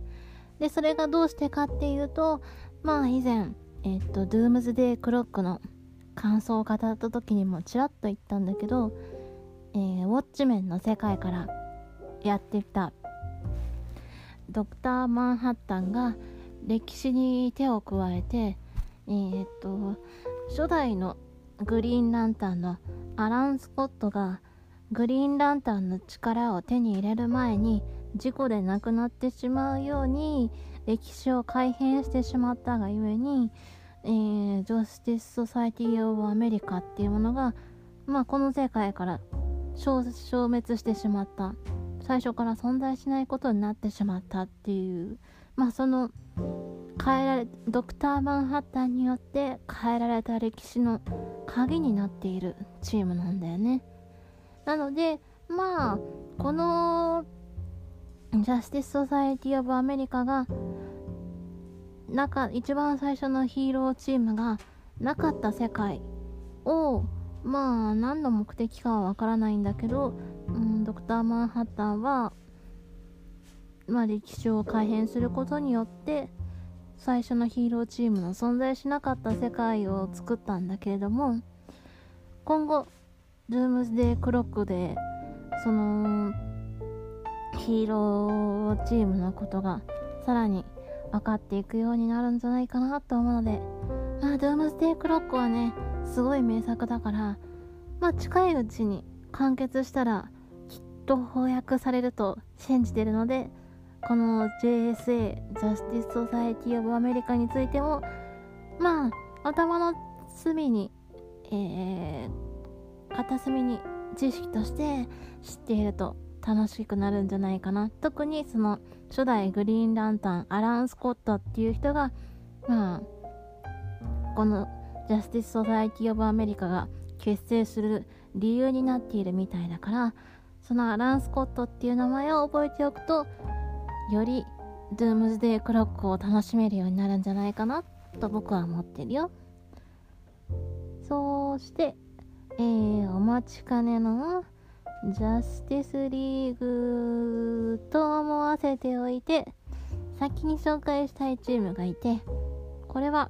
でそれがどうしてかっていうとまあ以前えっ、ー、とドゥームズデークロックの感想を語った時にもちらっと言ったんだけど、えー、ウォッチメンの世界からやってきた。ドクター・マンハッタンが歴史に手を加えてえー、っと初代のグリーンランタンのアラン・スコットがグリーンランタンの力を手に入れる前に事故で亡くなってしまうように歴史を改変してしまったがゆえに、えー、ジャスティス・ソサイティ・オブ・アメリカっていうものが、まあ、この世界から消滅してしまった。最初から存在しないことになってしまったっていう。まあその変えられドクター・マンハッタンによって変えられた歴史の鍵になっているチームなんだよね。なのでまあこのジャスティス・ソサエティ・オブ・アメリカが中一番最初のヒーローチームがなかった世界をまあ何の目的かはわからないんだけど、うん、ドクター・マンハッタンはまあ歴史を改変することによって最初のヒーローチームの存在しなかった世界を作ったんだけれども今後ルームズデークロックでそのヒーローチームのことがさらに分かっていくようになるんじゃないかなと思うのでまあドゥームズデークロックはねすごい名作だからまあ近いうちに完結したらきっと翻訳されると信じてるのでこの JSA ジャスティス・ソサエティ・オブ・アメリカについてもまあ頭の隅に、えー、片隅に知識として知っていると楽しくなるんじゃないかな。特にその初代グリーンランタンアラン・スコットっていう人がまあこのジャスティス・ソサエティ・オブ・アメリカが結成する理由になっているみたいだからそのアラン・スコットっていう名前を覚えておくとよりドゥームズデークロックを楽しめるようになるんじゃないかなと僕は思ってるよ。そして、えー、お待ちかねのジャスティスリーグと思わせておいて先に紹介したいチームがいてこれは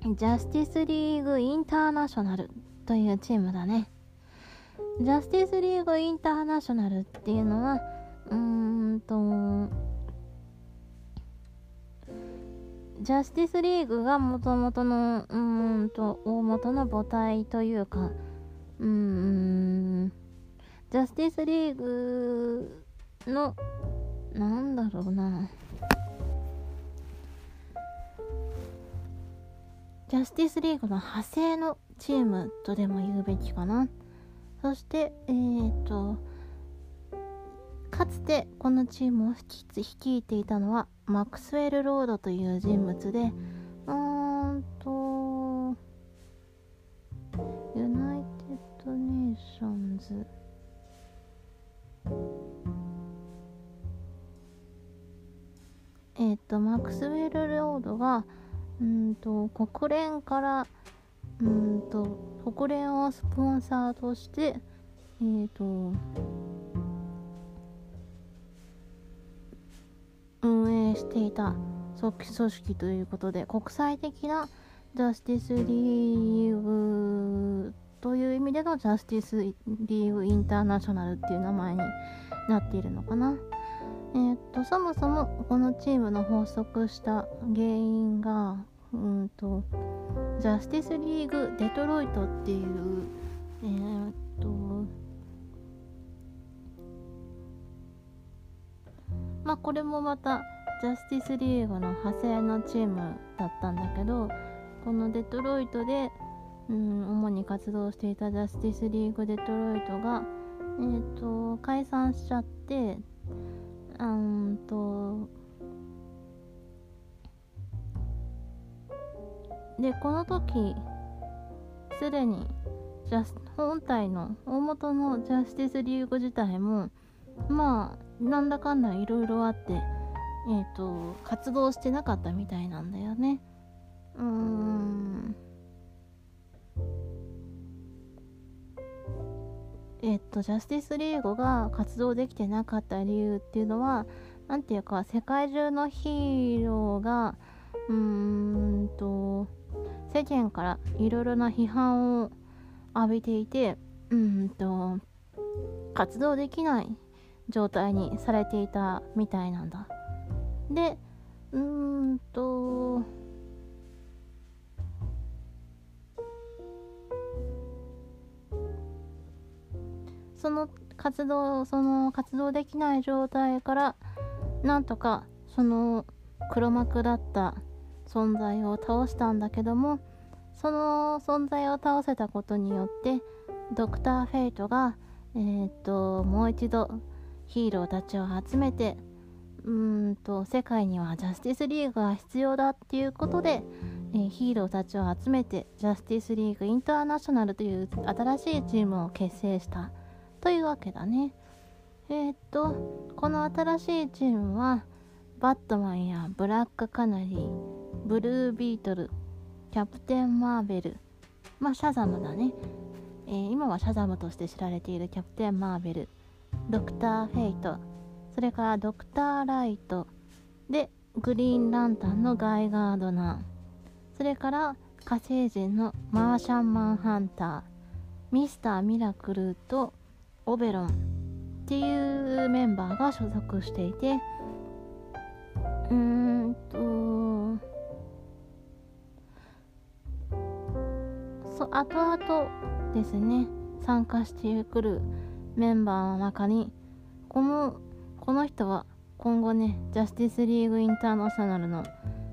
ジャスティスリーグインターナショナルというチームだね。ジャスティスリーグインターナショナルっていうのはうーんとジャスティスリーグがもともとのうーんと大元の母体というかうーんジャスティスリーグのなんだろうな。ジャスティスリーグの派生のチームとでも言うべきかな。そしてえっ、ー、とかつてこのチームを率いていたのはマックスウェル・ロードという人物でうーんと United Nations。えっ、ー、とマックスウェル・ロードがうんと国連からうんと国連をスポンサーとしてえっ、ー、と運営していた組織ということで国際的なジャスティスリーグという意味でのジャスティスリーグインターナショナルっていう名前になっているのかな。えー、っとそもそもこのチームの発足した原因がうんとジャスティスリーグデトロイトっていうえー、っとまあこれもまたジャスティスリーグの派生のチームだったんだけどこのデトロイトで、うん、主に活動していたジャスティスリーグデトロイトがえっ、と解散しちゃってうんと。でこの時すでにジャス本体の大元のジャスティスリーグ自体もまあなんだかんだいろいろあってえっ、ー、と活動してなかったみたいなんだよね。うーん。えっと、ジャスティスリーグが活動できてなかった理由っていうのは、何ていうか、世界中のヒーローが、うーんと、世間からいろいろな批判を浴びていて、うんと、活動できない状態にされていたみたいなんだ。で、うーんと、その活動その活動できない状態からなんとかその黒幕だった存在を倒したんだけどもその存在を倒せたことによってドクター・フェイトがえー、っともう一度ヒーローたちを集めてうんと世界にはジャスティスリーグが必要だっていうことで、えー、ヒーローたちを集めてジャスティスリーグインターナショナルという新しいチームを結成した。というわけだね。えー、っと、この新しいチームは、バットマンやブラックカナリー、ブルービートル、キャプテン・マーベル、まあ、シャザムだね。えー、今はシャザムとして知られているキャプテン・マーベル、ドクター・フェイト、それからドクター・ライト、で、グリーン・ランタンのガイガードナー、それから火星人のマーシャン・マンハンター、ミスター・ミラクルとオベロンっていうメンバーが所属していてうーんとそ後々ですね参加してくるメンバーの中にこのこの人は今後ねジャスティスリーグインターナショナルの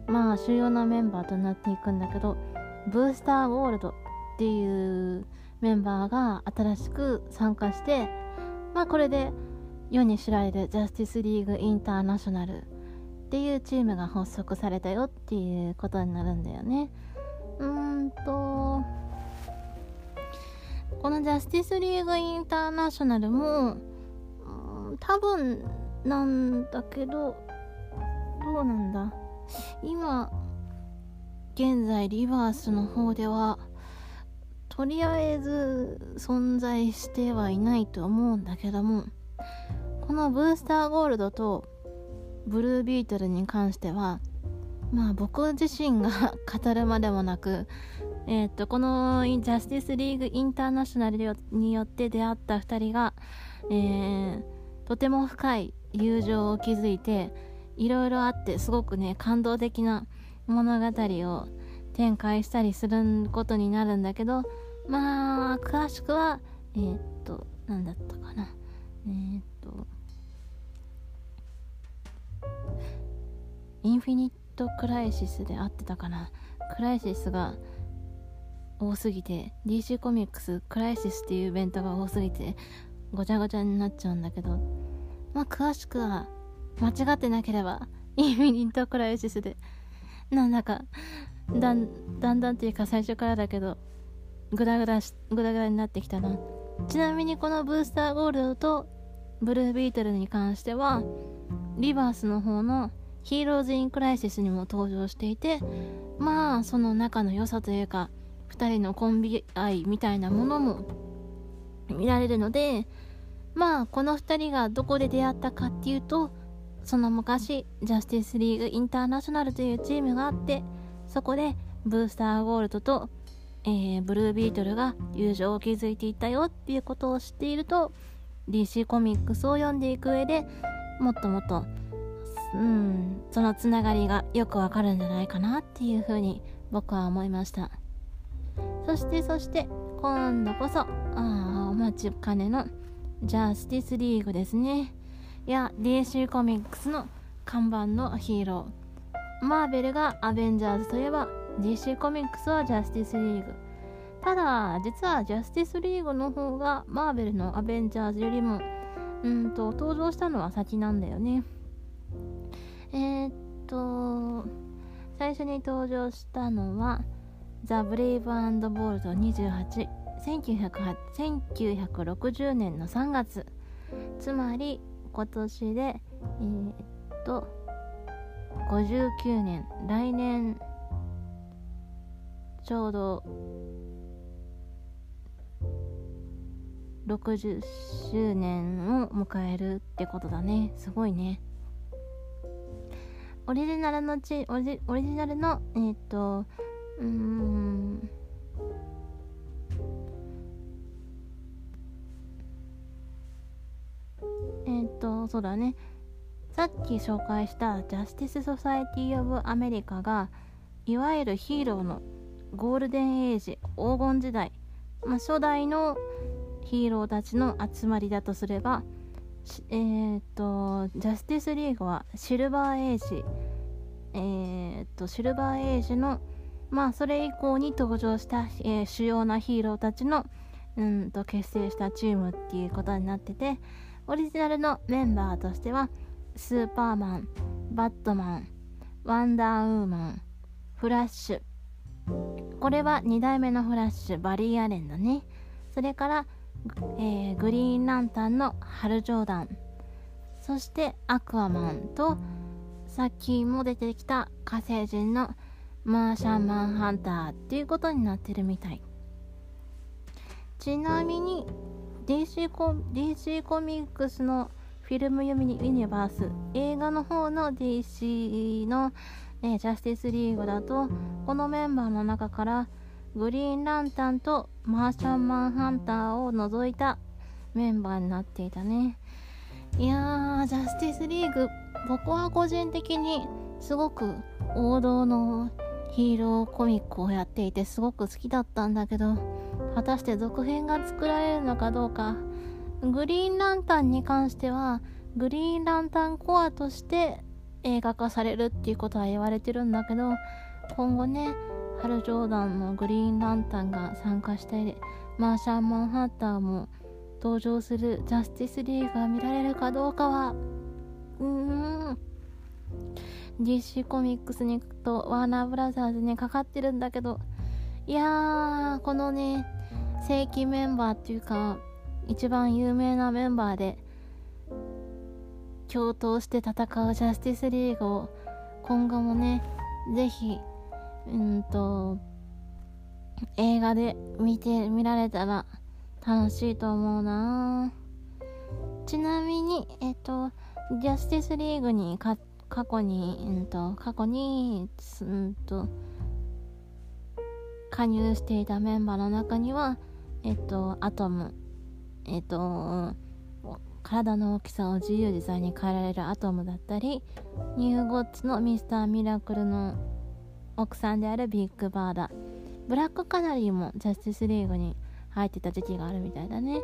まあ主要なメンバーとなっていくんだけどブースターゴールドっていうメンバーが新しく参加してまあこれで世に知られるジャスティスリーグインターナショナルっていうチームが発足されたよっていうことになるんだよね。うーんとこのジャスティスリーグインターナショナルも多分なんだけどどうなんだ。今現在リバースの方ではとりあえず存在してはいないと思うんだけどもこのブースターゴールドとブルービートルに関してはまあ僕自身が [LAUGHS] 語るまでもなくえー、っとこのジャスティスリーグインターナショナルによって出会った2人が、えー、とても深い友情を築いていろいろあってすごくね感動的な物語を展開したりすることになるんだけどまあ詳しくはえー、っと何だったかな。えー、っとインフィニットクライシスで合ってたかな。クライシスが多すぎて DC コミックスクライシスっていうイベントが多すぎてごちゃごちゃになっちゃうんだけど。まあ詳しくは間違ってなければインフィニットクライシスでなんだかだんだんだんっていうか最初からだけどグダグダグダグダになってきたな。ちなみにこのブースターゴールドとブルービートルに関してはリバースの方のヒーローズ・イン・クライシスにも登場していてまあその仲の良さというか2人のコンビ愛みたいなものも見られるのでまあこの2人がどこで出会ったかっていうとその昔ジャスティスリーグインターナショナルというチームがあってそこでブースターゴールドと、えー、ブルービートルが友情を築いていったよっていうことを知っていると DC コミックスを読んでいく上でもっともっとうんそのつながりがよくわかるんじゃないかなっていうふうに僕は思いました。そしてそして今度こそああお待ちかねのジャスティスリーグですね。いや DC コミックスの看板のヒーロー。マーベルがアベンジャーズといえば DC コミックスはジャスティスリーグ。ただ実はジャスティスリーグの方がマーベルのアベンジャーズよりもうんと登場したのは先なんだよね。えー、っと最初に登場したのはザ・ブレイブボールド28 1960年の3月。つまり今年でえー、っと59年来年ちょうど60周年を迎えるってことだね。すごいね。オリジナルのちオリオリジナルのえっ、とうーん。えっ、とそうだね。さっき紹介したジャスティス・ソサエティ・オブ・アメリカがいわゆるヒーローのゴールデンエイジ黄金時代、まあ、初代のヒーローたちの集まりだとすればえー、っとジャスティスリーグはシルバーエイジえー、っとシルバーエイジのまあそれ以降に登場した、えー、主要なヒーローたちのうんと結成したチームっていうことになっててオリジナルのメンバーとしてはスーパーマンバットマンワンダーウーマンフラッシュこれは2代目のフラッシュバリー・アレンだね。それからえー、グリーンランタンのハル・ジョーダンそしてアクアマンとさっきも出てきた火星人のマーシャンマンハンターっていうことになってるみたい。ちなみに DC コ DC コミックスのフィルム読みにユニバース。映画の方の DC の、えー、ジャスティスリーグだとこのメンバーの中からグリーンランタンとマーシャンマンハンターを除いたメンバーになっていたね。いやージャスティスリーグ僕は個人的にすごく王道のヒーローコミックをやっていてすごく好きだったんだけど果たして続編が作られるのかどうか。グリーンランタンに関してはグリーンランタンコアとして映画化されるっていうことは言われてるんだけど今後ねハル・ジョーダンのグリーンランタンが参加したりマーシャン・マンハッターも登場するジャスティスリーグが見られるかどうかはうーん。DC コミックスに行くとワーナーブラザーズにかかってるんだけどいやーこのね正規メンバーっていうか一番有名なメンバーで共闘して戦うジャスティスリーグを今後もねぜひうんと映画で見て見られたら楽しいと思うな。ちなみにえっとジャスティスリーグに過去に、うんと、過去に、うんと、加入していたメンバーの中には、えっと、アトム、えっと、体の大きさを自由自在に変えられるアトムだったり、ニューゴッツのミスターミラクルの奥さんであるビッグバーダ、ブラックカナリーもジャスティスリーグに入ってた時期があるみたいだね。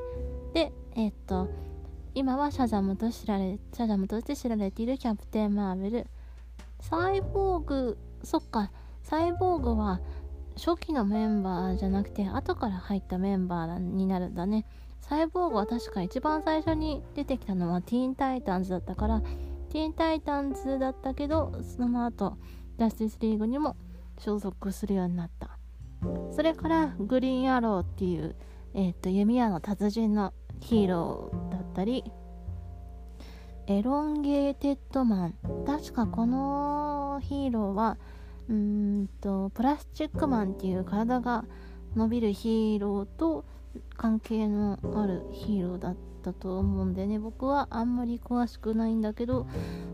で、えっと、今はシャザムと知られ、シャザムとして知られているキャプテン・マーベル。サイボーグ、そっか、サイボーグは初期のメンバーじゃなくて後から入ったメンバーになるんだね。サイボーグは確か一番最初に出てきたのはティーンタイタンズだったから、ティーンタイタンズだったけど、その後、ジャスティスリーグにも所属するようになった。それからグリーンアローっていう、えっ、と弓矢の達人のヒーローだったりエロンゲーテッドマン確かこのヒーローはうんとプラスチックマンっていう体が伸びるヒーローと関係のあるヒーローだったと思うんでね。僕はあんまり詳しくないんだけど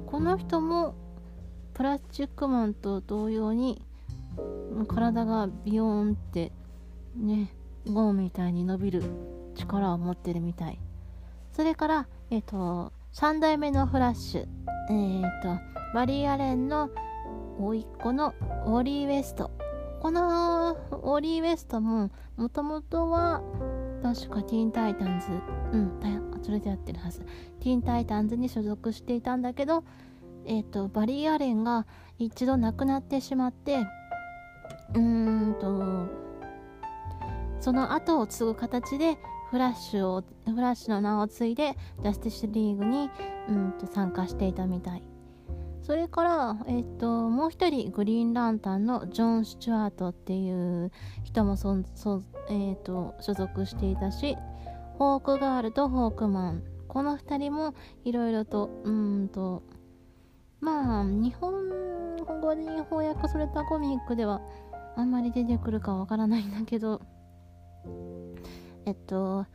この人もプラスチックマンと同様に体がビヨーンってねゴムみたいに伸びる力を持ってるみたい。それからえっ、ー、と3代目のフラッシュ。えっ、ー、とバリー・アレンの甥っ子のオリー・ウェスト。このオリー・ウェストももともとは確かティーン・タイタンズ。うんそれでやってるはず。ティーン・タイタンズに所属していたんだけどえっ、ー、とバリー・アレンが一度亡くなってしまってうーんとその後を継ぐ形でフラッシュをフラッシュの名を継いでジャスティスリーグにうんと参加していたみたい。それから、えっ、と、もう一人、グリーンランタンのジョン・スチュアートっていう人もそそ、えっ、と、所属していたし、ホークガールとホークマン。この二人もいろいろと、うんと、まあ、日本語に翻訳されたコミックではあんまり出てくるかわからないんだけど、えっと、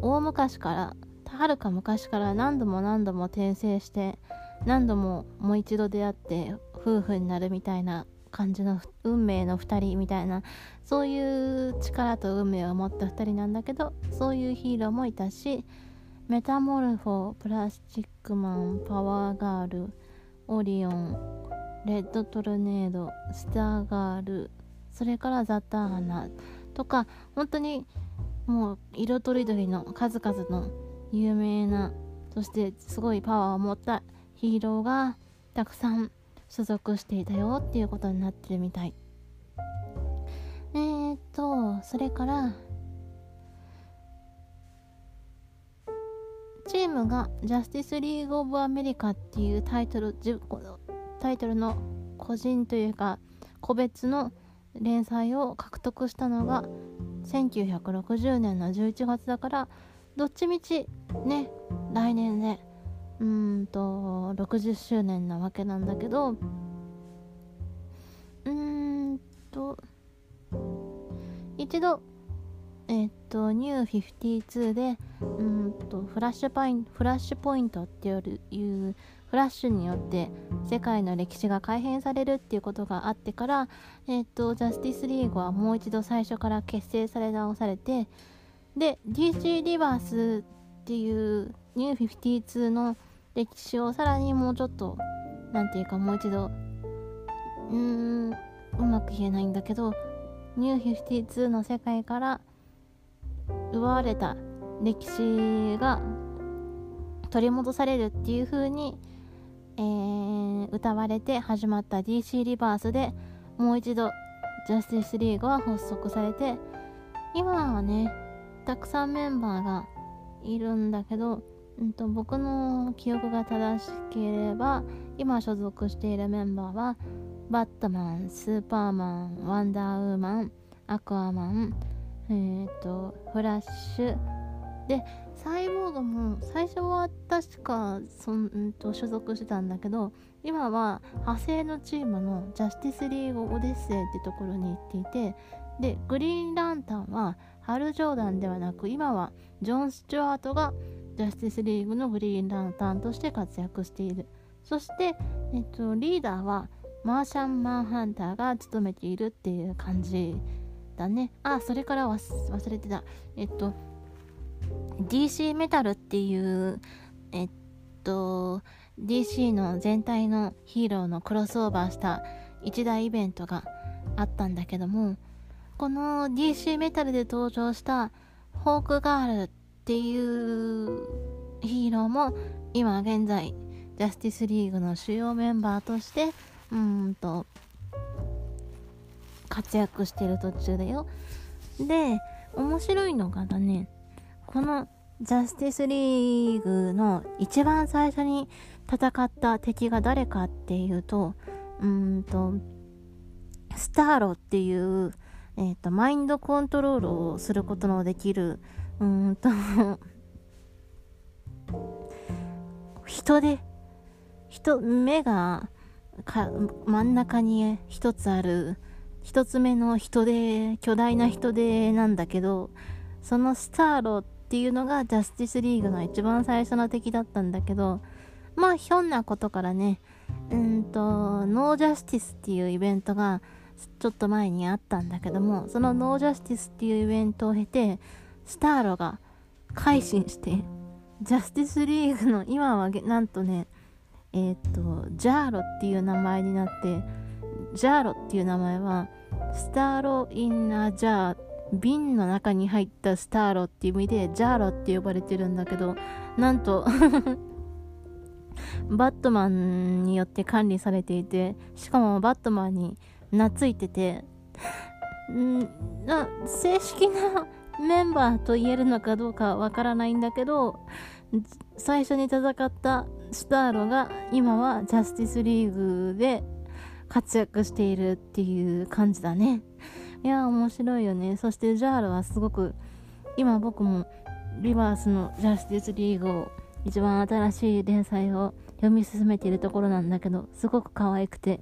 大昔から、はるか昔から何度も何度も転生して、何度ももう一度出会って夫婦になるみたいな感じの運命の2人みたいなそういう力と運命を持った2人なんだけどそういうヒーローもいたしメタモルフォプラスチックマンパワーガールオリオンレッドトルネードスターガールそれからザ・ターナとか本当にもう色とりどりの数々の有名なそしてすごいパワーを持ったヒーローがたくさん所属していたよっていうことになってるみたい。えー、っとそれからチームがジャスティスリーグ・オブ・アメリカっていうタイトルタイトルの個人というか個別の連載を獲得したのが1960年の11月だからどっちみちね来年でうんと60周年なわけなんだけどうんと一度えっとニュー52でうんとフラッシュパインフラッシュポイントっていうフラッシュによって世界の歴史が改変されるっていうことがあってから、えっ、と、ジャスティスリーグはもう一度最初から結成され直されて、で、DC リバースっていうニュー52の歴史をさらにもうちょっと、なんていうかもう一度、うーん、うまく言えないんだけど、ニュー52の世界から奪われた歴史が取り戻されるっていう風にえー、歌われて始まった DC リバースでもう一度ジャスティスリーグは発足されて今はねたくさんメンバーがいるんだけど、うんと、僕の記憶が正しければ今所属しているメンバーはバットマン、スーパーマン、ワンダーウーマン、アクアマン、えっ、ー、と、フラッシュ、で、サイボーグも最初は確かそんと所属してたんだけど今は派生のチームのジャスティスリーグオデッセイってところに行っていてでグリーンランタンはハル・ジョーダンではなく今はジョン・スチュワートがジャスティスリーグのグリーンランタンとして活躍している。そして、えっと、リーダーはマーシャン・マンハンターが務めているっていう感じだね。あそれから忘れてた。えっと DC メタルっていうえっと DC の全体のヒーローのクロスオーバーした一大イベントがあったんだけどもこの DC メタルで登場したホークガールっていうヒーローも今現在ジャスティスリーグの主要メンバーとしてうんと活躍してる途中だよ。で面白いのがだねこのジャスティスリーグの一番最初に戦った敵が誰かっていうとうんとスターロっていうえっ、ー、と、マインドコントロールをすることのできる、うんと。人で、人、目がか真ん中に一つある、一つ目の人で、巨大な人でなんだけど、そのスターロっていうのがジャスティスリーグの一番最初の敵だったんだけど、まあ、ひょんなことからね、うんと、ノージャスティスっていうイベントが、ちょっと前にあったんだけどもそのノージャスティスっていうイベントを経てスターロが改心してジャスティスリーグの今はなんとねえっ、とジャーロっていう名前になってジャーロっていう名前はスターロ in a jar 瓶の中に入ったスターロっていう意味でジャーロって呼ばれてるんだけどなんと [LAUGHS] バットマンによって管理されていてしかもバットマンに懐いてて、ん正式なメンバーと言えるのかどうかわからないんだけど、最初に戦ったスターロが今はジャスティスリーグで活躍しているっていう感じだね。いや、面白いよね。そしてジャールはすごく、今僕もリバースのジャスティスリーグを一番新しい連載を読み進めているところなんだけど、すごく可愛くて、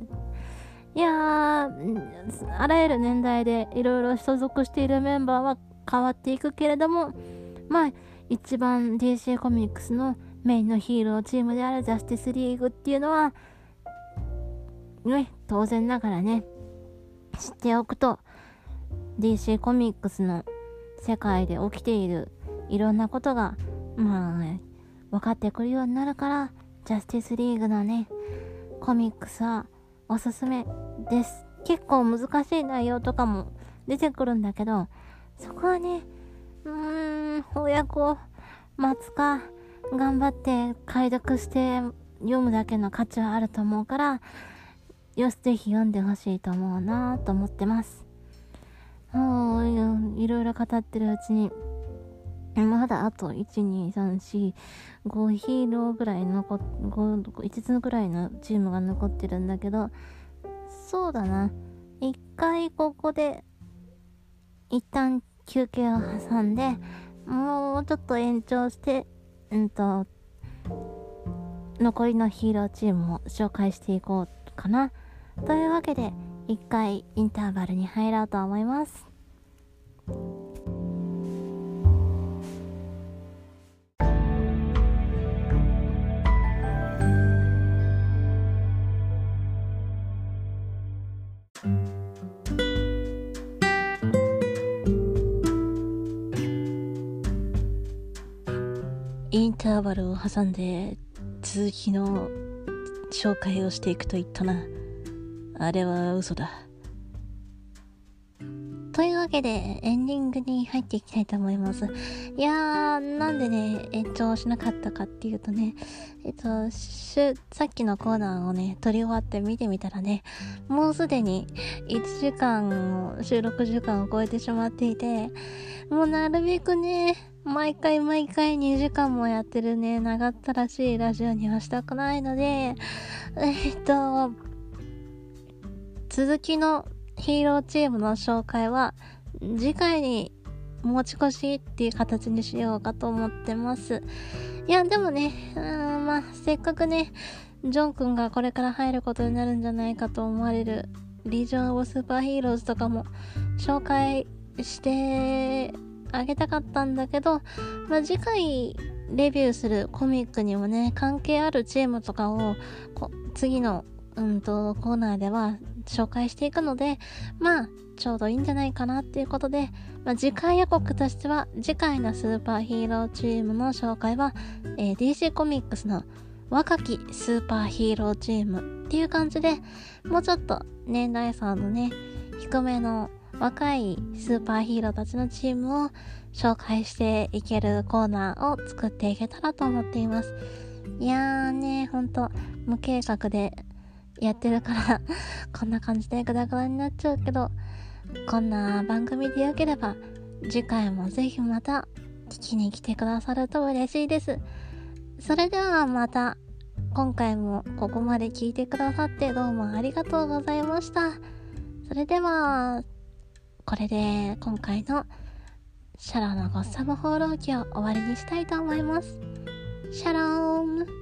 いやー、あらゆる年代でいろいろ所属しているメンバーは変わっていくけれども、まあ、一番 DC コミックスのメインのヒーローチームであるジャスティスリーグっていうのは、ね、当然ながらね、知っておくと、DC コミックスの世界で起きているいろんなことが、まあ、ね、分かってくるようになるから、ジャスティスリーグのね、コミックスはおすすめです。結構難しい内容とかも出てくるんだけど、そこはね、うーん、親子待つか、頑張って解読して読むだけの価値はあると思うから、よし、ぜひ読んでほしいと思うなと思ってます。もう、いろいろ語ってるうちに、まだあと、1、2、3、4、5ヒーローぐらい残っ、5、5つぐらいのチームが残ってるんだけど、そうだな。一回ここで、一旦休憩を挟んで、もうちょっと延長して、うんと、残りのヒーローチームを紹介していこうかな。というわけで、一回インターバルに入ろうと思います。インターバルを挟んで続きの紹介をしていくと言ったな。あれは嘘だ。というわけで、エンディングに入っていきたいと思います。いやー、なんでね、延長しなかったかっていうとね、えっと、さっきのコーナーをね、撮り終わって見てみたらね、もうすでに1時間、収録時間を超えてしまっていて、もうなるべくね、毎回毎回2時間もやってるね、長ったらしいラジオにはしたくないので、えっと、続きのヒーローチームの紹介は次回に持ち越しっていう形にしようかと思ってます。いや、でもね、うん、まあ、せっかくね、ジョン君がこれから入ることになるんじゃないかと思われるリージョン・オブ・スーパーヒーローズとかも紹介してあげたかったんだけど、まあ、次回レビューするコミックにもね、関係あるチームとかをこ次の、うんと、コーナーでは紹介していくので、まあ、ちょうどいいんじゃないかなっていうことで、まあ、次回予告としては、次回のスーパーヒーローチームの紹介は、えー、DC コミックスの若きスーパーヒーローチームっていう感じで、もうちょっと年代層のね、低めの若いスーパーヒーローたちのチームを紹介していけるコーナーを作っていけたらと思っています。いやーね、ほんと無計画でやってるから [LAUGHS] こんな感じでグダグダになっちゃうけど、こんな番組でよければ次回もぜひまた聞きに来てくださると嬉しいです。それではまた今回もここまで聞いてくださってどうもありがとうございました。それでは、これで今回のシャローのゴッサム放浪記を終わりにしたいと思います。シャローン